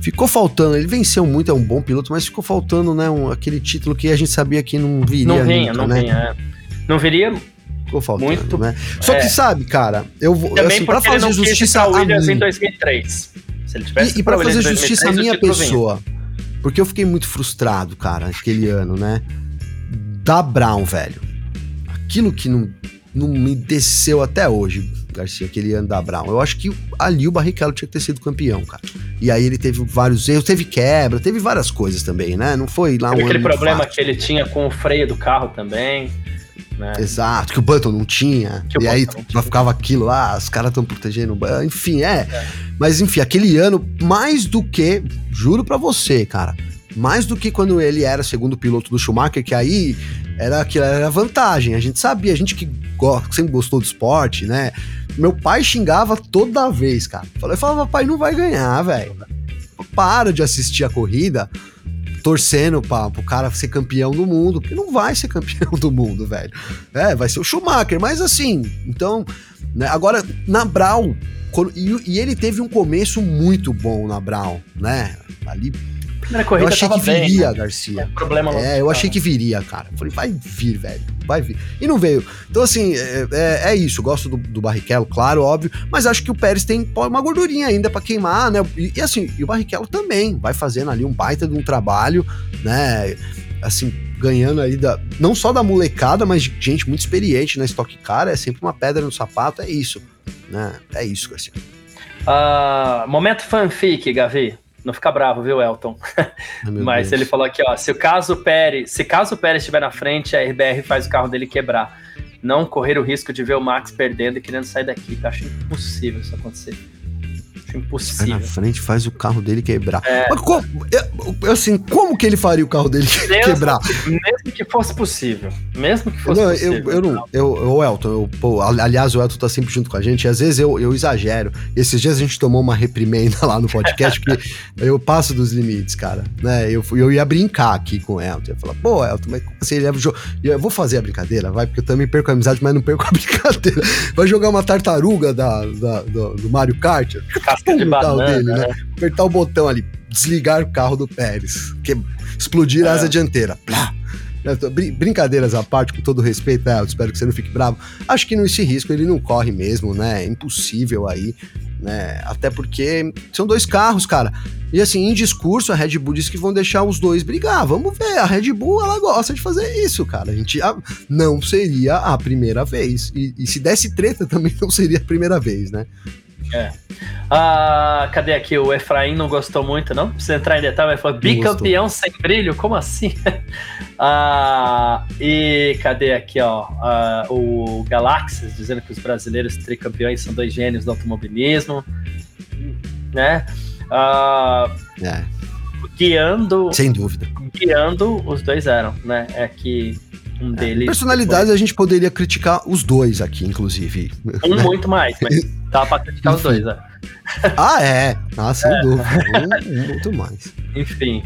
ficou faltando. Ele venceu muito, é um bom piloto, mas ficou faltando, né? Um, aquele título que a gente sabia que não viria. Não vinha, nunca, não né? vinha. É. Não viria. Ficou faltando, muito, né? Só é. que sabe, cara, eu vou. Também assim, pra fazer justiça a Williams em 2003. Se ele tivesse e, e para fazer justiça à minha pessoa, porque eu fiquei muito frustrado, cara, aquele ano, né? Da Brown, velho. Aquilo que não, não me desceu até hoje, Garcia, aquele ano da Brown. Eu acho que ali o Barrichello tinha que ter sido campeão, cara. E aí ele teve vários erros, teve quebra, teve várias coisas também, né? Não foi lá teve um aquele problema fácil. que ele tinha com o freio do carro também. Né? Exato, que o Button não tinha. Que e aí não ficava aquilo lá, os caras estão protegendo. Enfim, é. Mas enfim, aquele ano, mais do que, juro pra você, cara, mais do que quando ele era segundo piloto do Schumacher, que aí era aquilo, era vantagem. A gente sabia, a gente que sempre gostou do esporte, né? Meu pai xingava toda vez, cara. Eu falava, pai, não vai ganhar, velho. Para de assistir a corrida torcendo pra, pro cara ser campeão do mundo, porque não vai ser *laughs* campeão do mundo, velho. É, vai ser o Schumacher, mas assim, então, né, agora, na Brown, quando- e, e ele teve um começo muito bom na Brown, né? Ali, eu corrida achei que bem, viria, né? Garcia. Problema no É, eu achei que viria, cara. Falei, vai vir, velho. Vai vir. E não veio. Então, assim, é, é- é isso. Gosto do, do Barrichello, claro, óbvio. Mas acho que o Pérez tem uma gordurinha ainda pra queimar, né? E, e, assim, e o Barrichello também vai fazendo ali um baita de um trabalho, né? Assim, ganhando aí da, não só da molecada, mas de gente muito experiente na Stock Car. É sempre uma pedra no sapato. É isso, né? É isso, Garcia. Ah, momento fanfic, Gavi. Não fica bravo, viu, Elton? Meu *laughs* Mas Deus. ele falou aqui, ó, se o caso Pérez, se caso Pérez estiver na frente, a RBR faz o carro dele quebrar. Não correr o risco de ver o Max perdendo e querendo sair daqui. Eu acho impossível isso acontecer. Acho Vai na impossível. frente, faz o carro dele quebrar. É. Mas como, eu- assim, como que ele faria o carro dele *laughs* Mesmo, quebrar? mesmo que fosse possível. Mesmo que fosse Não, possível. eu, eu não. Eu, eu, Elton, eu, pô, aliás, o Elton tá sempre junto com a gente. E às vezes eu, eu exagero. Esses dias a gente tomou uma reprimenda lá no podcast, porque *laughs* eu passo dos limites, cara. Né? Eu, eu ia brincar aqui com o Elton. Eu ia falar, pô, Elton, mas como você leva o jogo? Eu vou fazer a brincadeira, vai, porque eu também perco a amizade, mas não perco a *laughs* brincadeira. Vai jogar uma tartaruga da, da- do, do Mario Kart? Casca de dele, né? Apertar o botão ali, desligar o carro do Pérez, que, explodir a É. asa dianteira. Plá. Brincadeiras à parte, com todo respeito, é, eu espero que você não fique bravo. Acho que nesse risco ele não corre mesmo, né? É impossível aí, né? Até porque são dois carros, cara. E assim, em discurso, a Red Bull disse que vão deixar os dois brigar. Vamos ver, a Red Bull, ela gosta de fazer isso, cara. A gente a- não seria a primeira vez. E, e se desse treta, *laughs* também não seria a primeira vez, né? Ah, cadê aqui? O Efraim não gostou muito, não? Precisa entrar em detalhe, mas falou bicampeão sem brilho? Como assim? *laughs* ah, e cadê aqui, ó? Ah, o Galaxias dizendo que os brasileiros tricampeões são dois gênios do automobilismo, né? Ah, É, guiando, sem dúvida. guiando, os dois eram, né? É que um deles. Personalidades a gente poderia criticar os dois aqui, inclusive. Um muito mais, mas *laughs* tava pra criticar os Enfim. dois, né? ah, é. Ah, sem dúvida. Um, muito mais. Enfim.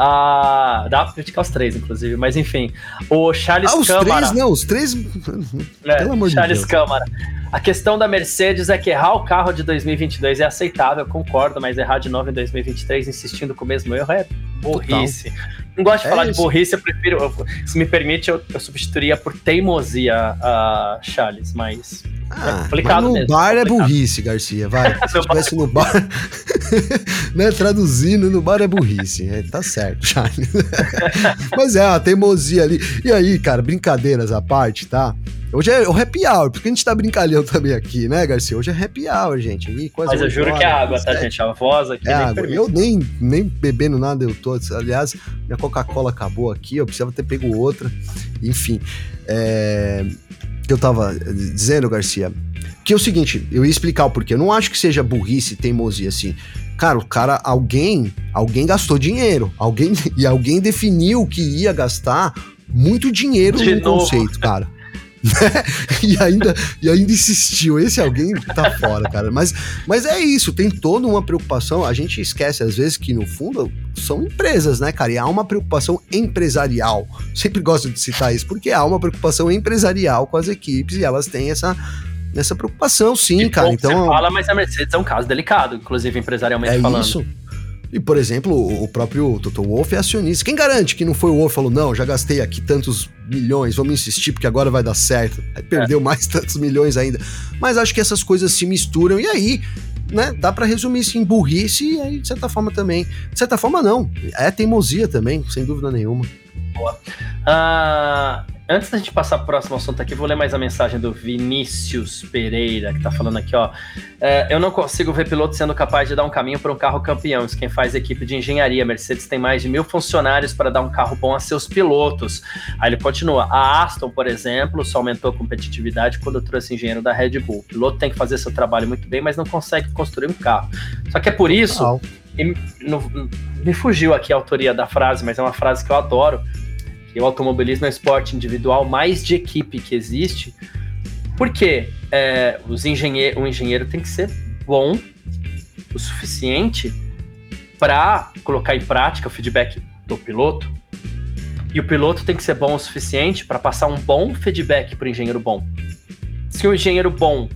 Ah, dá pra criticar os três, inclusive, mas enfim. O Charles Ah, os Câmara. três, não, os três. né, pelo amor de Charles Deus. Câmara. A questão da Mercedes é que errar o carro de 2022 é aceitável, concordo, mas errar de novo em 2023 insistindo com o mesmo erro é burrice. Não gosto de É falar de isso. burrice, eu prefiro. eu- se me permite, eu, eu substituiria por teimosia a Charles, mas. Ah, complicado mas no mesmo, bar é complicado. burrice, Garcia, vai. *laughs* Se estivesse no bar, *laughs* né, traduzindo, no bar é burrice. É, tá certo, Charles. *laughs* mas é, a teimosia ali. E aí, cara, brincadeiras à parte, tá? Hoje é o happy hour, porque a gente tá brincalhando também aqui, né, Garcia? Hoje é happy hour, gente. Quase Mas eu juro que é água, tá, sete. gente? A voz aqui É nem água. permite. Eu nem, nem bebendo nada eu tô. Aliás, minha Coca-Cola acabou aqui, eu precisava ter pego outra. Enfim, é, que eu tava dizendo, Garcia, que é o seguinte, eu ia explicar o porquê. Eu não acho que seja burrice, teimosia assim. Cara, o cara, alguém, alguém gastou dinheiro, alguém *laughs* e alguém definiu que ia gastar muito dinheiro De no novo. conceito, cara. *laughs* e, ainda, e ainda insistiu. Esse alguém tá fora, cara. Mas mas é isso, tem toda uma preocupação. A gente esquece às vezes que no fundo são empresas, né, cara? E há uma preocupação empresarial. Sempre gosto de citar isso, porque há uma preocupação empresarial com as equipes e elas têm essa, essa preocupação, sim, Que cara. Então Você fala, mas a Mercedes é um caso delicado, inclusive empresarialmente é falando. isso. E, por exemplo, o próprio Toto Wolff é acionista. Quem garante que não foi o Wolff falou, não, já gastei aqui tantos milhões, vamos insistir porque agora vai dar certo. Aí perdeu mais *laughs* tantos milhões ainda. Mas acho que essas coisas se misturam e aí, né, dá pra resumir isso em burrice e aí, de certa forma também. De certa forma, não. É teimosia também, sem dúvida nenhuma. Ah, antes da gente passar para o próximo assunto aqui, vou ler mais a mensagem do Vinícius Pereira, que está falando aqui, ó. É, eu não consigo ver piloto sendo capaz de dar um caminho para um carro campeão. Isso quem faz equipe de engenharia. Mercedes tem mais de mil funcionários para dar um carro bom a seus pilotos. Aí ele continua. A Aston, por exemplo, só aumentou a competitividade quando trouxe engenheiro da Red Bull. O piloto tem que fazer seu trabalho muito bem, mas não consegue construir um carro. Só que é por isso. E, no, me fugiu aqui a autoria da frase, mas é uma frase que eu adoro que o automobilismo é o esporte individual mais de equipe que existe, porque é, os engenheiro, o engenheiro tem que ser bom o suficiente para colocar em prática o feedback do piloto, e o piloto tem que ser bom o suficiente para passar um bom feedback para o engenheiro bom. Se o engenheiro bom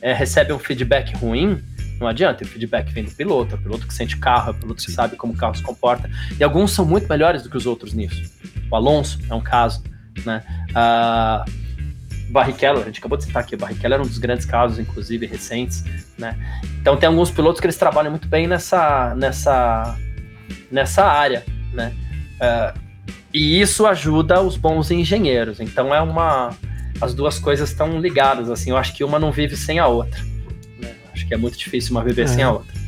é, recebe um feedback ruim, não adianta, o feedback vem do piloto, é o piloto que sente o carro, é o piloto que sabe como o carro se comporta. E alguns são muito melhores do que os outros nisso. O Alonso é um caso, né? Uh, Barrichello, a gente acabou de citar aqui, Barrichello era um dos grandes casos, inclusive recentes, né? Então tem alguns pilotos que eles trabalham muito bem nessa, nessa, nessa área, né? Uh, e isso ajuda os bons engenheiros. Então é uma, as duas coisas estão ligadas, assim. Eu acho que uma não vive sem a outra que é muito difícil uma viver é. sem a outra.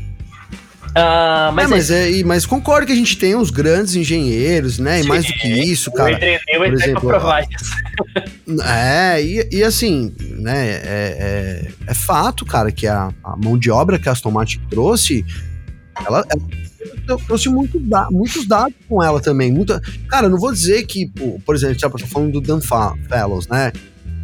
Uh, mas, é, mas, é, mas concordo que a gente tem uns grandes engenheiros, né? E mais do que isso, cara. Eu por exemplo, provar isso. É, e, e assim, né? É, é, é, fato, cara, que a, a, mão de obra que a Aston Martin trouxe, ela, ela trouxe muito da, muitos dados com ela também. Muita, cara, eu não vou dizer que, por exemplo, eu tô falando do Dan Fellows, né?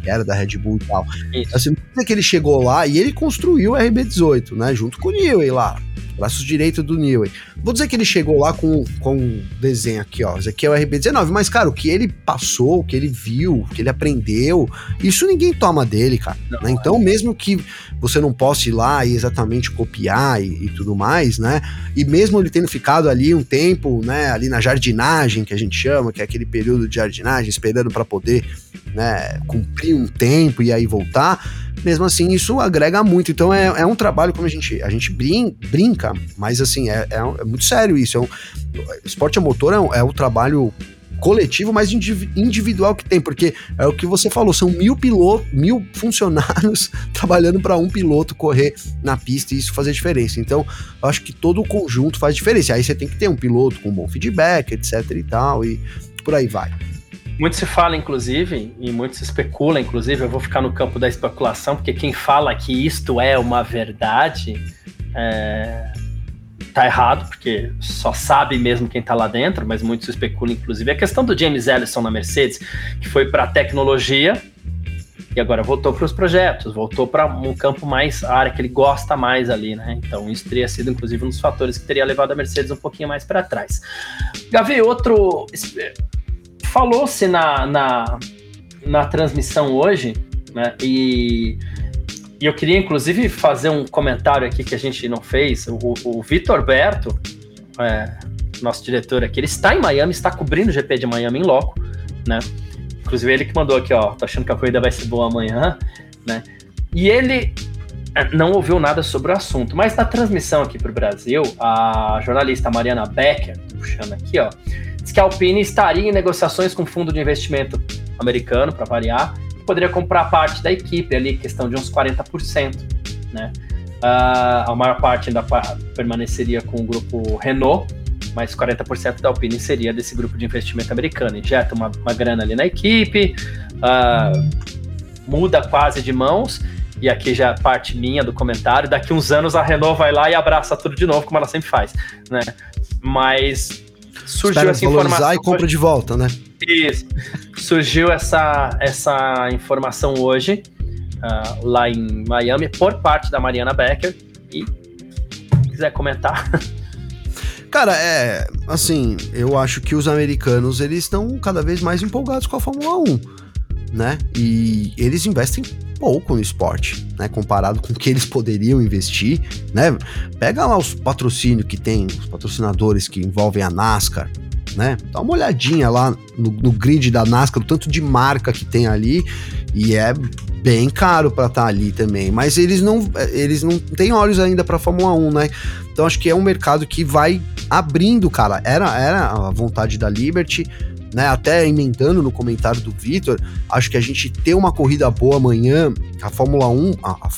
que era da Red Bull e tal. Isso. Assim, não é que ele chegou lá e ele construiu o RB18, né? Junto com o Newey lá. Braços direitos do Newey. Vou dizer que ele chegou lá com, com um desenho aqui, ó. Esse aqui é o RB19, mas, cara, o que ele passou, o que ele viu, o que ele aprendeu, isso ninguém toma dele, cara. Não, né? Então, é. mesmo que você não possa ir lá e exatamente copiar e, e, tudo mais, né? E mesmo ele tendo ficado ali um tempo, né, ali na jardinagem, que a gente chama, que é aquele período de jardinagem, esperando para poder, né, cumprir um tempo e aí voltar mesmo assim isso agrega muito. Então é, é um trabalho como a gente, a gente brin, brinca, mas assim, é, é, é, muito sério isso. É um, esporte a motor é, um, é o trabalho coletivo mais individual que tem, porque é o que você falou, são mil pilotos, mil funcionários *laughs* trabalhando para um piloto correr na pista e isso fazer diferença. Então, acho que todo o conjunto faz diferença. Aí você tem que ter um piloto com bom feedback, etc e tal, e por aí vai. Muito se fala, inclusive, e muito se especula, inclusive, eu vou ficar no campo da especulação, porque quem fala que isto é uma verdade é, tá errado, porque só sabe mesmo quem tá lá dentro, mas muito se especula, inclusive. A questão do James Ellison na Mercedes, que foi para tecnologia e agora voltou para os projetos, voltou para um campo mais, a área que ele gosta mais ali, né? Então isso teria sido, inclusive, um dos fatores que teria levado a Mercedes um pouquinho mais para trás. Gavi, outro Falou-se na, na, na transmissão hoje, né? E, e eu queria, inclusive, fazer um comentário aqui que a gente não fez. O, o Vitor Berto, é, nosso diretor aqui, ele está em Miami, está cobrindo o GP de Miami em loco, né? Inclusive ele que mandou aqui, ó, tô achando que a corrida vai ser boa amanhã, né? E ele é, não ouviu nada sobre o assunto, mas na transmissão aqui para o Brasil, a jornalista Mariana Becker, puxando aqui, ó, diz que a Alpine estaria em negociações com um fundo de investimento americano, para variar, que poderia comprar parte da equipe ali, questão de uns 40%, né? Uh, a maior parte ainda permaneceria com o grupo Renault, mas 40% da Alpine seria desse grupo de investimento americano. Injeta uma, uma grana ali na equipe, uh, muda quase de mãos, e aqui já é parte minha do comentário. Daqui uns anos a Renault vai lá e abraça tudo de novo, como ela sempre faz, né? Mas surgiu essa informação. e compra de volta, né? Isso. Surgiu essa, essa informação hoje, uh, lá em Miami, por parte da Mariana Becker. E se quiser comentar. *laughs* Cara, é. Assim, eu acho que os americanos eles estão cada vez mais empolgados com a Fórmula 1, né? E eles investem pouco no esporte, né? Comparado com o que eles poderiam investir, né? Pega lá os patrocínios que tem, os patrocinadores que envolvem a NASCAR, né? Dá uma olhadinha lá no, no grid da NASCAR, o tanto de marca que tem ali, e é bem caro para estar tá ali também. Mas eles não, eles não têm olhos ainda para Fórmula 1, né? Então acho que é um mercado que vai abrindo, cara. Era, era a vontade da Liberty né? Até emendando no comentário do Vitor, acho que a gente ter uma corrida boa amanhã, a Fórmula 1, a, a,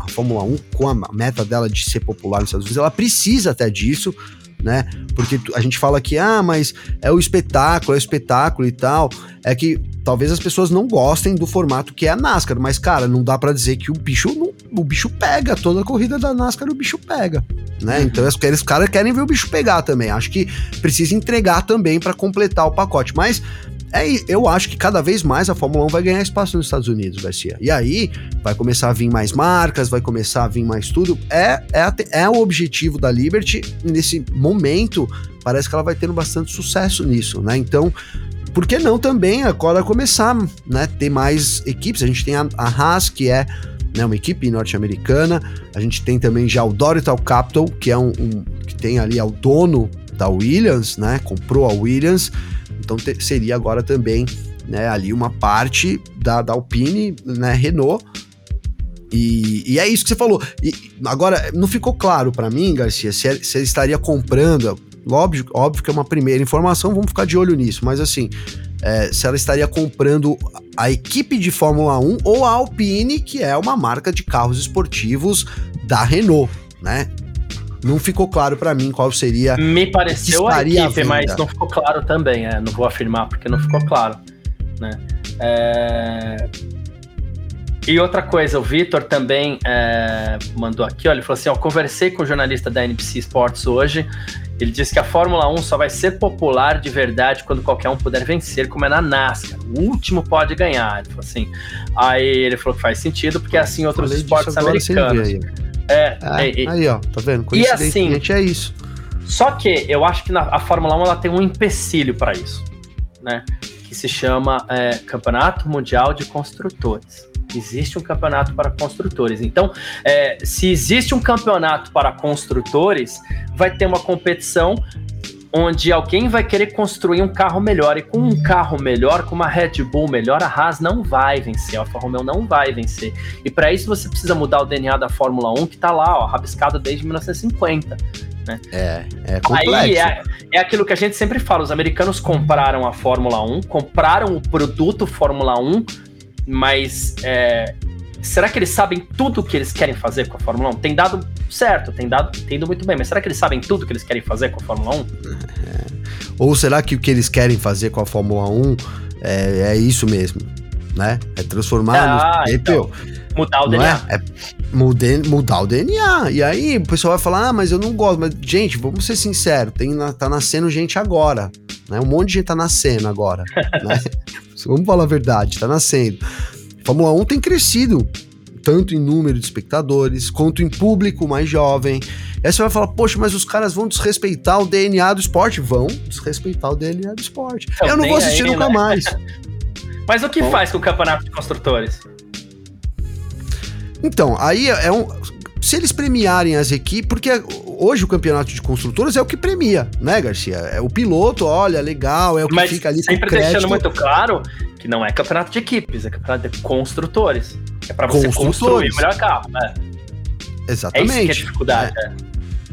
a Fórmula 1, com a meta dela de ser popular nos Estados Unidos, ela precisa até disso né? Porque a gente fala que, ah, mas é o espetáculo, é o espetáculo e tal. É que talvez as pessoas não gostem do formato que é a NASCAR, mas, cara, não dá para dizer que o bicho não, o bicho pega. Toda a corrida da NASCAR o bicho pega, né? Uhum. Então os caras querem ver o bicho pegar também. Acho que precisa entregar também para completar o pacote. Mas é, eu acho que cada vez mais a Fórmula 1 vai ganhar espaço nos Estados Unidos, Garcia. E aí vai começar a vir mais marcas, vai começar a vir mais tudo. É, é, é o objetivo da Liberty. Nesse momento, parece que ela vai tendo bastante sucesso nisso, né? Então, por que não também agora começar, né? Ter mais equipes. A gente tem a, a Haas, que é né, uma equipe norte-americana. A gente tem também já o Dorital Capital, que é um, um que tem ali é o dono da Williams, né? Comprou a Williams. Então te, seria agora também né, ali uma parte da, da Alpine, né, Renault. E, e, é isso que você falou. E agora, não ficou claro para mim, Garcia, se, se ele estaria comprando. Óbvio, óbvio que é uma primeira informação, vamos ficar de olho nisso, mas assim, é, se ela estaria comprando a equipe de Fórmula 1 ou a Alpine, que é uma marca de carros esportivos da Renault, né? Não ficou claro para mim qual seria. Me pareceu a equipe, a mas não ficou claro também. É, não vou afirmar porque não ficou claro. Né? É... E outra coisa, o Vitor também é, mandou aqui, olha, ele falou assim: ó, conversei com o jornalista da NBC Sports hoje. Ele disse que a Fórmula 1 só vai ser popular de verdade quando qualquer um puder vencer, como é na NASCAR. O último pode ganhar. Ele falou assim. Aí ele falou que faz sentido, porque é assim outros esportes americanos. É, é, é, aí, ó, tá vendo? E assim, é isso. Só que eu acho que na, a Fórmula 1 ela tem um empecilho para isso, né? Que se chama é, Campeonato Mundial de Construtores. Existe um campeonato para construtores. Então, é, se existe um campeonato para construtores, vai ter uma competição onde alguém vai querer construir um carro melhor. E com um carro melhor, com uma Red Bull melhor, a Haas não vai vencer, a Alfa Romeo não vai vencer. E para isso você precisa mudar o DNA da Fórmula 1, que está lá, ó, rabiscado desde 1950. Né? É, é complexo. Aí é, é aquilo que a gente sempre fala: os americanos compraram a Fórmula 1, compraram o produto Fórmula 1, mas é, será que eles sabem tudo o que eles querem fazer com a Fórmula 1? Tem dado certo, tem dado, tem ido muito bem, mas será que eles sabem tudo o que eles querem fazer com a Fórmula 1? É. Ou será que o que eles querem fazer com a Fórmula 1 é, é isso mesmo? Né? É transformar ah, no... então, mudar o DNA. É? é mudar, mudar o DNA. E aí o pessoal vai falar: ah, mas eu não gosto. Mas, gente, vamos ser sinceros: tem, tá nascendo gente agora. Né? Um monte de gente tá nascendo agora. né? *laughs* Vamos falar a verdade, tá nascendo. Fórmula 1 tem crescido, tanto em número de espectadores, quanto em público mais jovem. E aí você vai falar, poxa, mas os caras vão desrespeitar o DNA do esporte? Vão desrespeitar o DNA do esporte. Então, eu não vou assistir aí, nunca né? mais. *laughs* mas o que Bom, faz com o campeonato de construtores? Então, aí é um. Se eles premiarem as equipes, porque hoje o campeonato de construtores é o que premia, né, Garcia? É o piloto, olha, legal, é o que Mas fica ali sempre deixando muito claro que não é campeonato de equipes, é campeonato de construtores. É para você construir o melhor carro, né? Exatamente. É isso que é a dificuldade, é.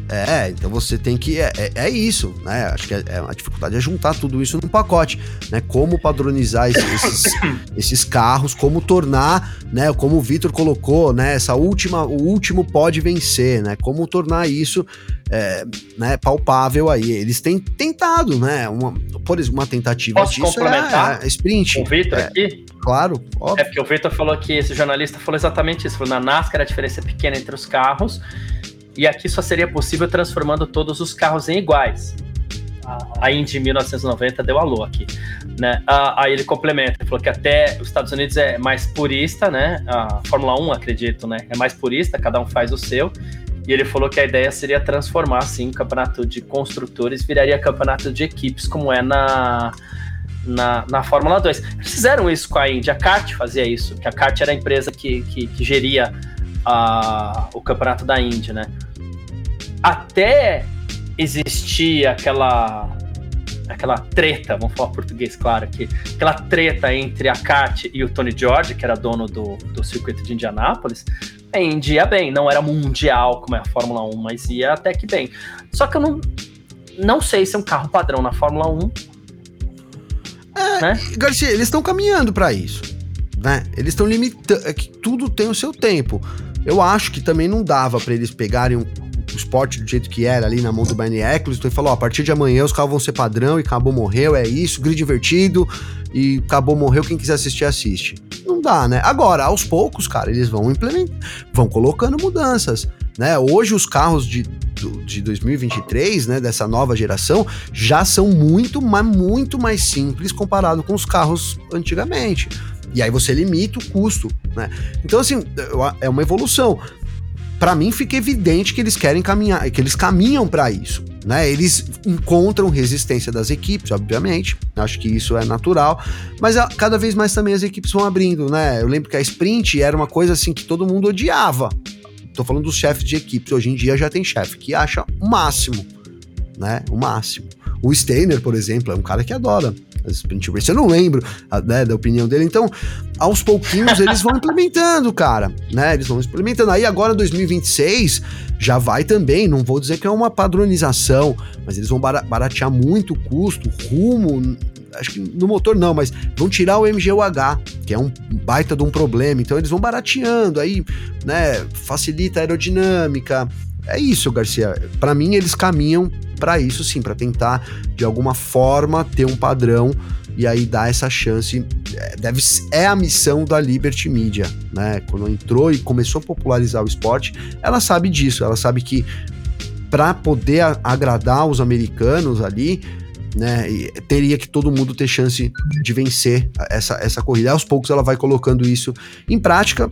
É, então você tem que. É, é, é isso, né? Acho que é, é, a dificuldade é juntar tudo isso num pacote, né? Como padronizar esses, esses, *coughs* esses carros, como tornar, né? Como o Vitor colocou, né? Essa última, o último pode vencer, né? Como tornar isso é, né, palpável aí. Eles têm tentado, né? Uma, por exemplo, uma tentativa Posso disso complementar é, é sprint. O Vitor é, aqui? Claro, óbvio. É porque o Vitor falou que esse jornalista falou exatamente isso. Falou, na NASCAR a diferença é pequena entre os carros e aqui só seria possível transformando todos os carros em iguais. A Indy 1990 deu alô aqui, né? Aí ele complementa, falou que até os Estados Unidos é mais purista, né? A Fórmula 1, acredito, né? É mais purista, cada um faz o seu. E ele falou que a ideia seria transformar, assim, o campeonato de construtores viraria campeonato de equipes, como é na, na, na Fórmula 2. Eles fizeram isso com a Indy, a Kart fazia isso, que a Kart era a empresa que, que, que geria a, o campeonato da Indy, né? Até existia aquela aquela treta, vamos falar português claro aqui, aquela treta entre a Kart e o Tony George, que era dono do, do circuito de Indianápolis, a Indy ia bem, não era mundial como é a Fórmula 1, mas ia até que bem. Só que eu não, não sei se é um carro padrão na Fórmula 1 É, né? Garcia, eles estão caminhando para isso, né? Eles estão limitando, é que tudo tem o seu tempo. Eu acho que também não dava para eles pegarem o esporte do jeito que era ali na mão do Bernie Eccleston e falou, a partir de amanhã os carros vão ser padrão e acabou, morreu, é isso, grid divertido e acabou, morreu, quem quiser assistir, assiste. Não dá, né? Agora, aos poucos, cara, eles vão implementando, vão colocando mudanças, né? Hoje os carros de, de 2023, né, dessa nova geração, já são muito, mas muito mais simples comparado com os carros antigamente. E aí você limita o custo, né? Então, assim, é uma evolução. Para mim fica evidente que eles querem caminhar, que eles caminham para isso, né? Eles encontram resistência das equipes, obviamente. Acho que isso é natural, mas cada vez mais também as equipes vão abrindo, né? Eu lembro que a sprint era uma coisa assim que todo mundo odiava. Tô falando dos chefes de equipes. Hoje em dia já tem chefe que acha o máximo, né? O máximo. O Steiner, por exemplo, é um cara que adora. Eu não lembro né, da opinião dele. Então, aos pouquinhos eles vão *laughs* implementando, cara, né? Eles vão implementando. Aí agora 2026 já vai também, não vou dizer que é uma padronização, mas eles vão baratear muito o custo, rumo acho que no motor não, mas vão tirar o MGUH, que é um baita de um problema. Então eles vão barateando, aí, né, facilita a aerodinâmica, é isso, Garcia. Para mim, eles caminham para isso sim, para tentar de alguma forma ter um padrão e aí dar essa chance. É, deve, é a missão da Liberty Media, né? Quando entrou e começou a popularizar o esporte, ela sabe disso, ela sabe que para poder agradar os americanos ali, né, teria que todo mundo ter chance de vencer essa, essa corrida. Aos poucos ela vai colocando isso em prática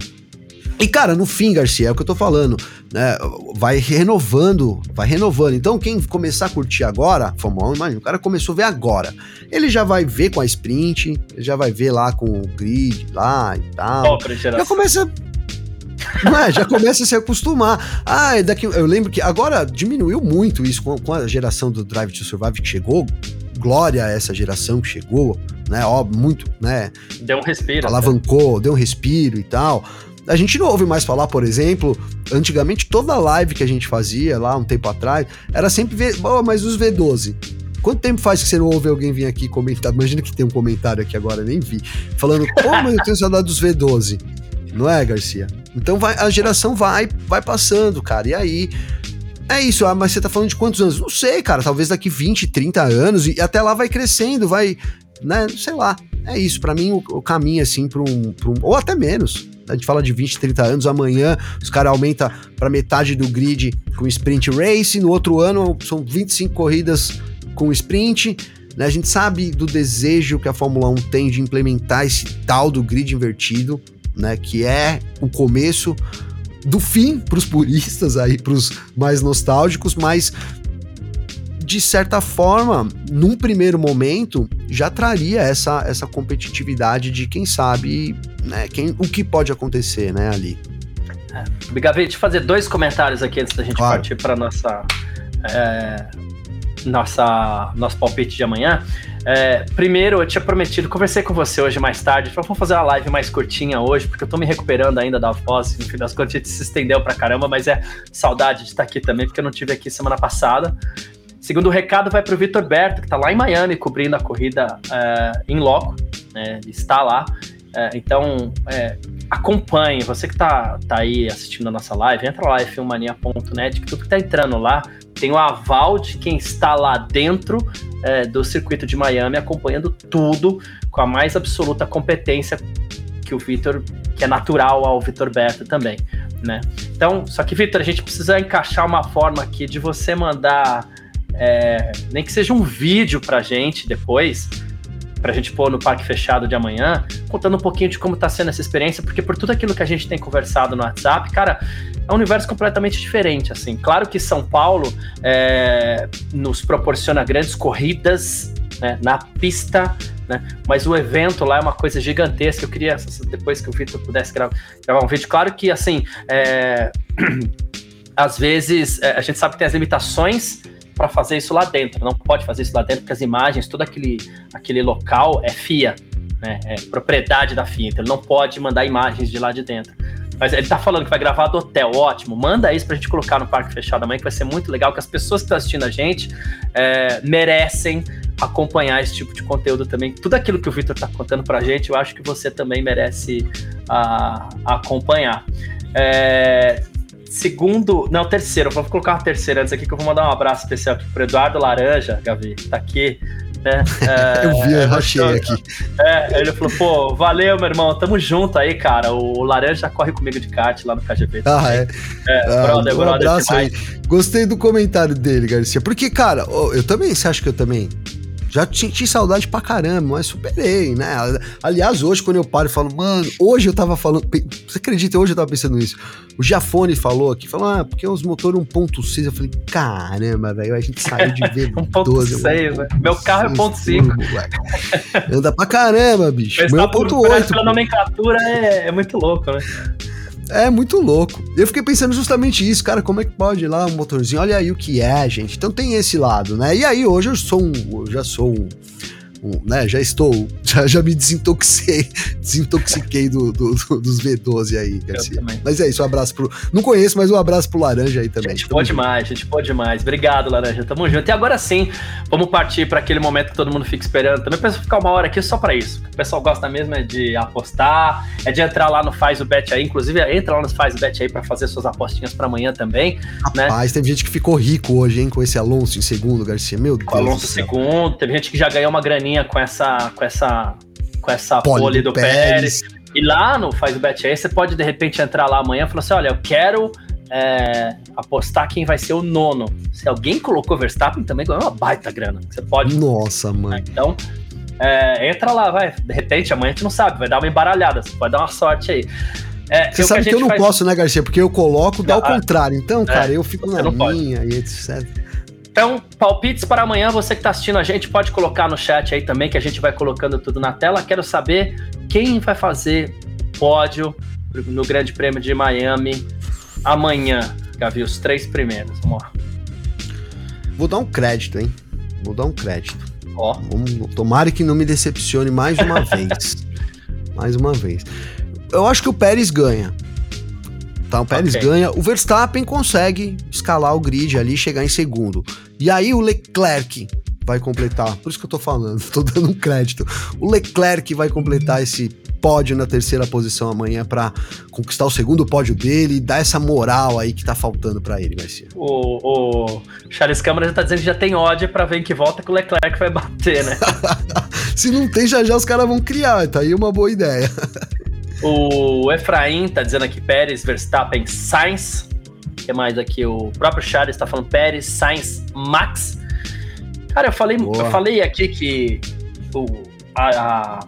e, cara, no fim, Garcia, é o que eu tô falando, né? Vai renovando, vai renovando. Então, quem começar a curtir agora, 1, imagina, o cara começou a ver agora. Ele já vai ver com a sprint, já vai ver lá com o grid lá e tal. Oh, já começa. *laughs* é, já começa a se acostumar. Ah, daqui, eu lembro que agora diminuiu muito isso com, com a geração do Drive to Survive que chegou. Glória a essa geração que chegou, né? Ó, muito, né? Deu um respiro. Alavancou, deu um respiro e tal. A gente não ouve mais falar, por exemplo, antigamente toda live que a gente fazia lá um tempo atrás era sempre ver, oh, mas os V12. Quanto tempo faz que você não ouve alguém vir aqui comentar? Imagina que tem um comentário aqui agora, nem vi. Falando, mas eu tenho saudade dos V12. Não é, Garcia? Então vai, a geração vai, vai passando, cara. E aí, é isso, ah, mas você tá falando de quantos anos? Não sei, cara, talvez daqui 20, 30 anos, e até lá vai crescendo, vai, né, sei lá. É isso, para mim o, o, caminho, assim, pra um, pra um, ou até menos, a gente fala de 20, 30 anos, amanhã os caras aumentam para metade do grid com sprint race, no outro ano são 25 corridas com sprint. Né? A gente sabe do desejo que a Fórmula 1 tem de implementar esse tal do grid invertido, né? que é o começo do fim para os puristas aí, para os mais nostálgicos, mas de certa forma, num primeiro momento, já traria essa, essa competitividade de quem sabe né, quem, o que pode acontecer né, ali. É. Gabi, deixa eu fazer dois comentários aqui antes da gente claro. partir para nossa, é, nossa nosso palpite de amanhã. É, primeiro, eu tinha prometido, conversei com você hoje mais tarde, falei, vamos fazer uma live mais curtinha hoje, porque eu tô me recuperando ainda da voz, no fim das contas a gente se estendeu pra caramba, mas é saudade de estar aqui também, porque eu não tive aqui semana passada. Segundo recado vai para o Vitor Berto, que está lá em Miami cobrindo a corrida em é, loco, né? Está lá. É, então, é, acompanhe. Você que está tá aí assistindo a nossa live, entra lá filmania.net, que tudo que está entrando lá tem o aval de quem está lá dentro é, do circuito de Miami, acompanhando tudo com a mais absoluta competência que o Vitor, que é natural ao Vitor Berto também, né? Então, só que, Vitor, a gente precisa encaixar uma forma aqui de você mandar é, nem que seja um vídeo pra gente depois, pra gente pôr no parque fechado de amanhã, contando um pouquinho de como tá sendo essa experiência, porque por tudo aquilo que a gente tem conversado no WhatsApp, cara, é um universo completamente diferente, assim. Claro que São Paulo é, nos proporciona grandes corridas né, na pista, né, mas o evento lá é uma coisa gigantesca. Eu queria, depois que o Vitor pudesse gravar, gravar um vídeo, claro que, assim, é, *clears throat* às vezes é, a gente sabe que tem as limitações para fazer isso lá dentro. Não pode fazer isso lá dentro, porque as imagens, todo aquele, aquele local é FIA, né? É propriedade da FIA, então ele não pode mandar imagens de lá de dentro. Mas ele tá falando que vai gravar do hotel, ótimo. Manda isso pra gente colocar no Parque Fechado amanhã, que vai ser muito legal, que as pessoas que estão assistindo a gente é, merecem acompanhar esse tipo de conteúdo também. Tudo aquilo que o Vitor está contando para a gente, eu acho que você também merece uh, acompanhar. É, segundo, não, terceiro, vou colocar uma terceira antes aqui que eu vou mandar um abraço especial aqui pro Eduardo Laranja, Gavi, tá aqui. Né? *laughs* É, eu vi, eu achei aqui. É, ele falou, pô, valeu, meu irmão, tamo junto aí, cara. O Laranja corre comigo de kart lá no KGB. Ah, é? É, ah, brother, um brother. abraço aí. Gostei do comentário dele, Garcia. Porque, cara, eu também, você acha que eu também já senti saudade pra caramba, mas superei, né? Aliás, hoje, quando eu paro e falo, mano, hoje eu tava falando. Você acredita? Hoje eu tava pensando nisso. O Giafone falou aqui, falou, ah, porque os motores 1.6. Eu falei, caramba, velho, a gente saiu de ver *laughs* 1.6, né? Meu carro é 1.5. Anda pra caramba, bicho. Meu é 1.8. Pela nomenclatura é, é muito louco, né? É muito louco. Eu fiquei pensando justamente isso, cara, como é que pode ir lá um motorzinho? Olha aí o que é, gente. Então tem esse lado, né? E aí hoje eu sou um, eu já sou um, um, né, já estou, *laughs* já, já me desintoxiquei, *laughs* desintoxiquei do, do, do, dos V12 aí, Garcia. Mas é isso, um abraço pro. Não conheço, mas um abraço pro Laranja aí também. Gente, pode demais, gente, pode demais. Obrigado, Laranja. Tamo junto. E agora sim, vamos partir para aquele momento que todo mundo fica esperando. Também penso ficar uma hora aqui só para isso. O pessoal gosta mesmo é de apostar, é de entrar lá no Faz o Bet aí. Inclusive, entra lá no Faz o Bet aí para fazer suas apostinhas para amanhã também. Né? Rapaz, né? teve gente que ficou rico hoje, hein, com esse Alonso em segundo, Garcia. Meu Deus. Alonso em segundo, teve gente que já ganhou uma graninha com essa com essa com essa pole, do, Pérez. Pérez. E lá no Faz o Bet aí, você pode de repente entrar lá amanhã e falar assim: olha, eu quero é, apostar quem vai ser o nono. Se alguém colocou Verstappen, também ganhou uma baita grana. Você pode. Nossa, mãe. Então, é, entra lá, vai. De repente, amanhã a gente não sabe, vai dar uma embaralhada. Você pode dar uma sorte aí. É, você sabe que, que eu não faz... posso, né, Garcia? Porque eu coloco, dá o contrário. Então, cara, é, eu fico na minha e etc. Então, palpites para amanhã, você que está assistindo a gente pode colocar no chat aí também, que a gente vai colocando tudo na tela. Quero saber quem vai fazer pódio no Grande Prêmio de Miami amanhã. Gavi, os três primeiros. Vamos lá. Vou dar um crédito, hein? Vou dar um crédito. Ó. Vamos, tomara que não me decepcione mais uma *laughs* vez. Mais uma vez. Eu acho que o Pérez ganha. Tá, o Pérez okay. ganha, o Verstappen consegue escalar o grid ali e chegar em segundo. E aí o Leclerc vai completar, por isso que eu tô falando, *laughs* tô dando um crédito. O Leclerc vai completar esse pódio na terceira posição amanhã para conquistar o segundo pódio dele e dar essa moral aí que tá faltando para ele, Garcia. O, o Charles Câmara já tá dizendo que já tem ódio para ver em que volta que o Leclerc vai bater, né? *laughs* Se não tem, já já os caras vão criar, tá aí uma boa ideia. *laughs* O Efraim tá dizendo aqui Pérez, Verstappen, Sainz. O que mais aqui? O próprio Charles tá falando Pérez, Sainz, Max. Cara, eu falei, eu falei aqui que o, a, a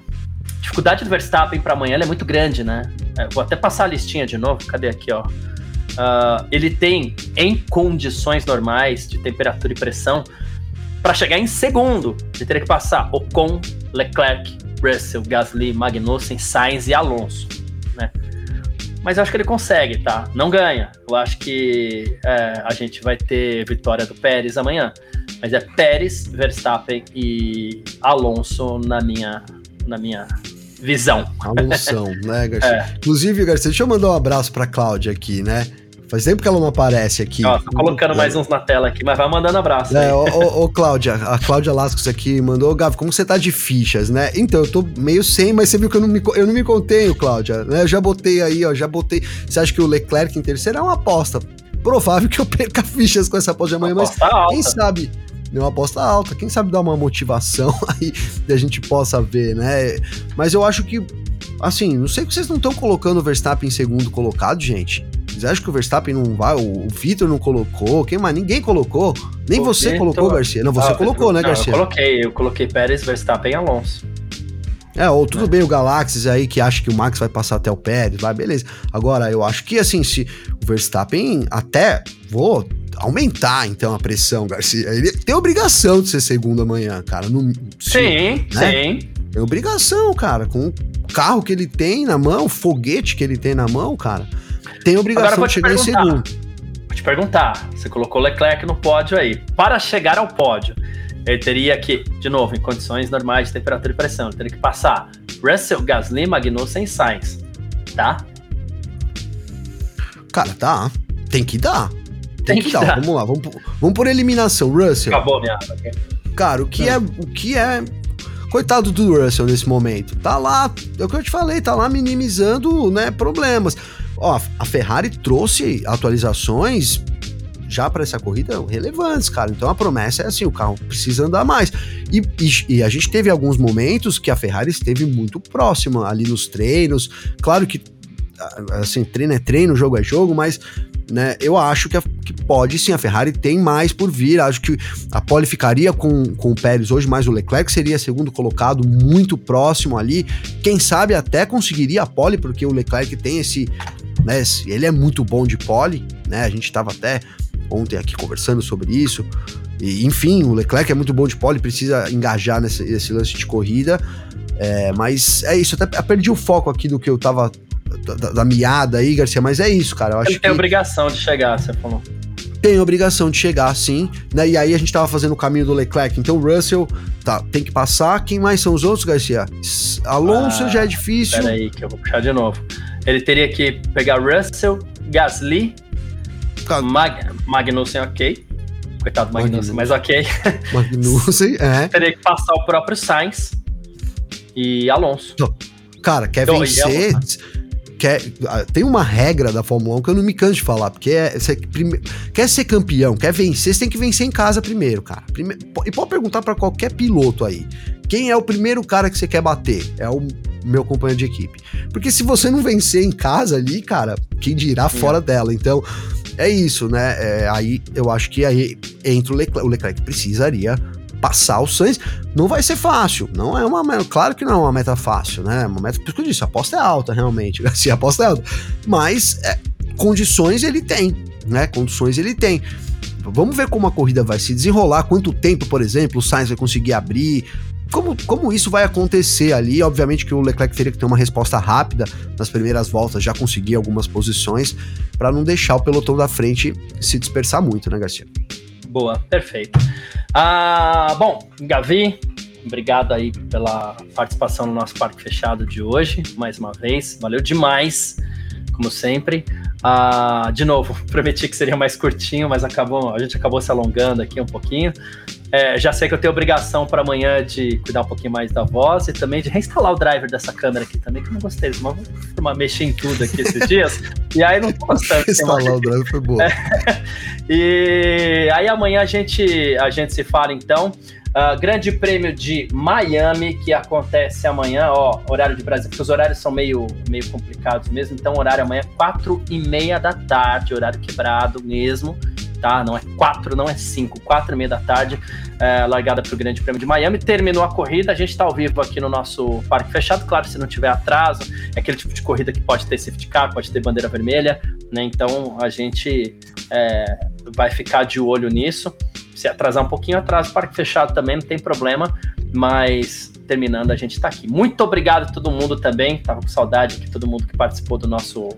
dificuldade do Verstappen para amanhã é muito grande, né? É, vou até passar a listinha de novo. Cadê aqui, ó? Uh, ele tem, em condições normais de temperatura e pressão, para chegar em segundo, ele teria que passar Ocon, Leclerc, Russell, Gasly, Magnussen, Sainz e Alonso, né? Mas eu acho que ele consegue, tá? Não ganha. Eu acho que é, a gente vai ter vitória do Pérez amanhã. Mas é Pérez, Verstappen e Alonso na minha, na minha visão. Alonso, né, Garcia? *laughs* É. Inclusive, Garcia, deixa eu mandar um abraço pra Cláudia aqui, né? Faz tempo que ela não aparece aqui. Ó, tô colocando é. mais uns na tela aqui, mas vai mandando abraço. É, ô, ô, *laughs* ô, Cláudia, a Cláudia Lascos aqui mandou, ô, Gavi, como você tá de fichas, né? Então, eu tô meio sem, mas você viu que eu não me, eu não me contenho, Cláudia, né? Eu já botei aí, ó, já botei. Você acha que o Leclerc em terceiro é uma aposta? Provável que eu *laughs* perca fichas com essa aposta de amanhã, mas alta. quem sabe é uma aposta alta. Quem sabe dar uma motivação *laughs* aí e a gente possa ver, né? Mas eu acho que, assim, não sei que vocês não estão colocando o Verstappen em segundo colocado, gente. Vocês acham que o Verstappen não vai? O, Vitor não colocou? Quem mais? Ninguém colocou. Nem o você Vitor... colocou, Garcia. Não, você ah, colocou, né, Garcia? Eu coloquei, eu coloquei Pérez, Verstappen e Alonso. É, ou tudo é. bem o Galaxy aí que acha que o Max vai passar até o Pérez, vai, beleza. Agora, eu acho que assim, se o Verstappen até vou aumentar então a pressão, Garcia. Ele tem obrigação de ser segundo amanhã, cara. No, sim, né? sim. Tem obrigação, cara, com o carro que ele tem na mão, o foguete que ele tem na mão, cara tem obrigação de chegar em segundo. Vou te perguntar, você colocou Leclerc no pódio aí. Para chegar ao pódio, ele teria que, de novo, em condições normais de temperatura e pressão, ele teria que passar Russell, Gasly, Magnussen e Sainz, tá? Cara, tá. Tem que dar. Tem, Tem que, que, dar. dar. Vamos lá, vamos por, vamos por eliminação. Russell. Acabou minha água cara, o que é, o que é coitado do Russell nesse momento. Tá lá, é o que eu te falei, tá lá minimizando, né, problemas. Ó, a Ferrari trouxe atualizações já para essa corrida relevantes, cara. Então a promessa é assim: o carro precisa andar mais. E, e, e, a gente teve alguns momentos que a Ferrari esteve muito próxima ali nos treinos. Claro que assim, treino é treino, jogo é jogo, mas né, eu acho que, a, que pode sim, a Ferrari tem mais por vir. Acho que a pole ficaria com, com o Pérez hoje, mas o Leclerc seria segundo colocado, muito próximo ali. Quem sabe até conseguiria a pole, porque o Leclerc tem esse. Né, ele é muito bom de pole, né? A gente estava até ontem aqui conversando sobre isso. E, enfim, o Leclerc é muito bom de pole, precisa engajar nesse, nesse lance de corrida. É, mas é isso, até perdi o foco aqui do que eu tava da, da, miada aí, Garcia, mas é isso, cara. Eu acho Ele tem que... obrigação de chegar, você falou. Tem obrigação de chegar, sim. Né? E aí a gente tava fazendo o caminho do Leclerc. Então o Russell tá, tem que passar. Quem mais são os outros, Garcia? Alonso ah, já é difícil. Peraí, que eu vou puxar de novo. Ele teria que pegar Russell, Gasly, Mag Magnussen, ok. Coitado do Magnussen, mas ok. *laughs* Magnussen, é. teria que passar o próprio Sainz e Alonso. Cara, quer então, vencer quer, ah, tem uma regra da Fórmula 1 que eu não me canso de falar, porque é, você, prime, quer ser campeão, quer vencer, você tem que vencer em casa primeiro, cara. Prime, e pode perguntar para qualquer piloto aí, quem é o primeiro cara que você quer bater? É o meu companheiro de equipe. Porque se você não vencer em casa ali, cara, quem dirá fora dela? Então, é isso, né? É, aí eu acho que aí entra o Leclerc, o Leclerc precisaria passar o Sainz. Não vai ser fácil, não é uma claro que não é uma meta fácil, né? Uma meta, por isso que eu disse, a aposta é alta realmente, *laughs* assim, a aposta é alta, mas é, condições ele tem, né? Condições ele tem. Vamos ver como a corrida vai se desenrolar, quanto tempo, por exemplo, o Sainz vai conseguir abrir, como, como isso vai acontecer ali? Obviamente que o Leclerc teria que ter uma resposta rápida nas primeiras voltas, já conseguir algumas posições, para não deixar o pelotão da frente se dispersar muito, né, Garcia? Boa, perfeito. Ah, bom, Gavi, obrigado aí pela participação no nosso Parque Fechado de hoje, mais uma vez. Valeu demais, como sempre. Ah, de novo, *laughs* prometi que seria mais curtinho, mas acabou, a gente acabou se alongando aqui um pouquinho. É, já sei que eu tenho obrigação para amanhã de cuidar um pouquinho mais da voz e também de reinstalar o driver dessa câmera aqui também, que eu não gostei. Mas vou mexer em tudo aqui esses *laughs* dias. e aí não tô gostando. Reinstalar o driver foi bom. É. *laughs* E aí amanhã a gente, a gente se fala então. Uh, grande Prêmio de Miami, que acontece amanhã, ó, horário de Brasil, porque os horários são meio, meio complicados mesmo, então horário amanhã, quatro e meia da tarde, horário quebrado mesmo tá? Não é quatro, não é cinco, quatro e meia da tarde, é, largada para o Grande Prêmio de Miami. Terminou a corrida, a gente está ao vivo aqui no nosso parque fechado. Claro, se não tiver atraso, é aquele tipo de corrida que pode ter safety car, pode ter bandeira vermelha, né? Então a gente é, vai ficar de olho nisso. Se atrasar um pouquinho, atrasa o parque fechado também, não tem problema, mas terminando, a gente está aqui. Muito obrigado a todo mundo também. Tava com saudade aqui, todo mundo que participou do nosso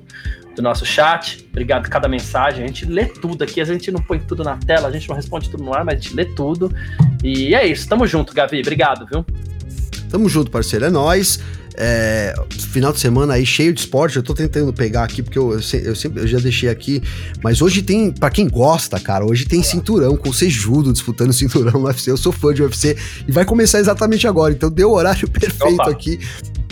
do nosso chat. Obrigado cada mensagem. A gente lê tudo aqui. A gente não põe tudo na tela, a gente não responde tudo no ar, mas a gente lê tudo. E é isso. Tamo junto, Gavi. Obrigado, viu? Tamo junto, parceiro. É nóis. É, final de semana aí cheio de esporte. Eu tô tentando pegar aqui, porque eu, eu, sempre eu já deixei aqui. Mas hoje tem, para quem gosta, cara, hoje tem cinturão com o Sejudo disputando *laughs* cinturão no UFC. Eu sou fã de UFC e vai começar exatamente agora. Então deu o horário *laughs* perfeito Opa. aqui.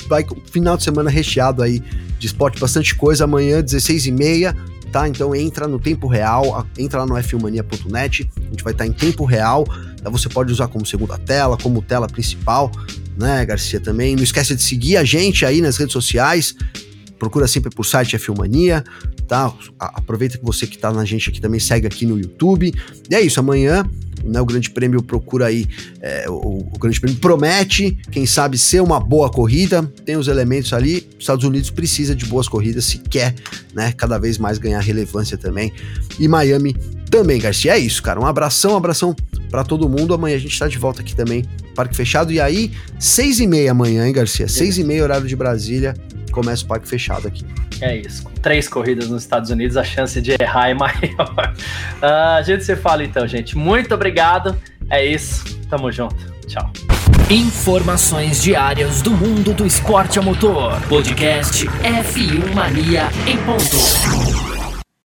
Vai final de semana recheado aí de esporte, bastante coisa. Amanhã, 16h30, tá? Então entra no tempo real, entra lá no fmania.net, a gente vai estar em tempo real. Tá? Você pode usar como segunda tela, como tela principal, né, Garcia? Também. Não esquece de seguir a gente aí nas redes sociais. Procura sempre por site Filmania, tá? Aproveita que você que tá na gente aqui também segue aqui no YouTube. E é isso, amanhã né, o Grande Prêmio procura aí, é, o, o, Grande Prêmio promete, quem sabe, ser uma boa corrida, tem os elementos ali, os Estados Unidos precisa de boas corridas se quer, né, cada vez mais ganhar relevância também, e Miami também, Garcia, é isso, cara, um abração, um abração para todo mundo, amanhã a gente tá de volta aqui também, Parque Fechado, e aí, seis e meia amanhã, hein, Garcia, seis e meia horário de Brasília, começa o Parque Fechado aqui. É isso. Com três corridas nos Estados Unidos, a chance de errar é *laughs* maior. Uh, a gente se fala então, gente. Muito obrigado. É isso. Tamo junto. Tchau. Informações diárias do mundo do esporte a motor. Podcast F1 Mania em ponto.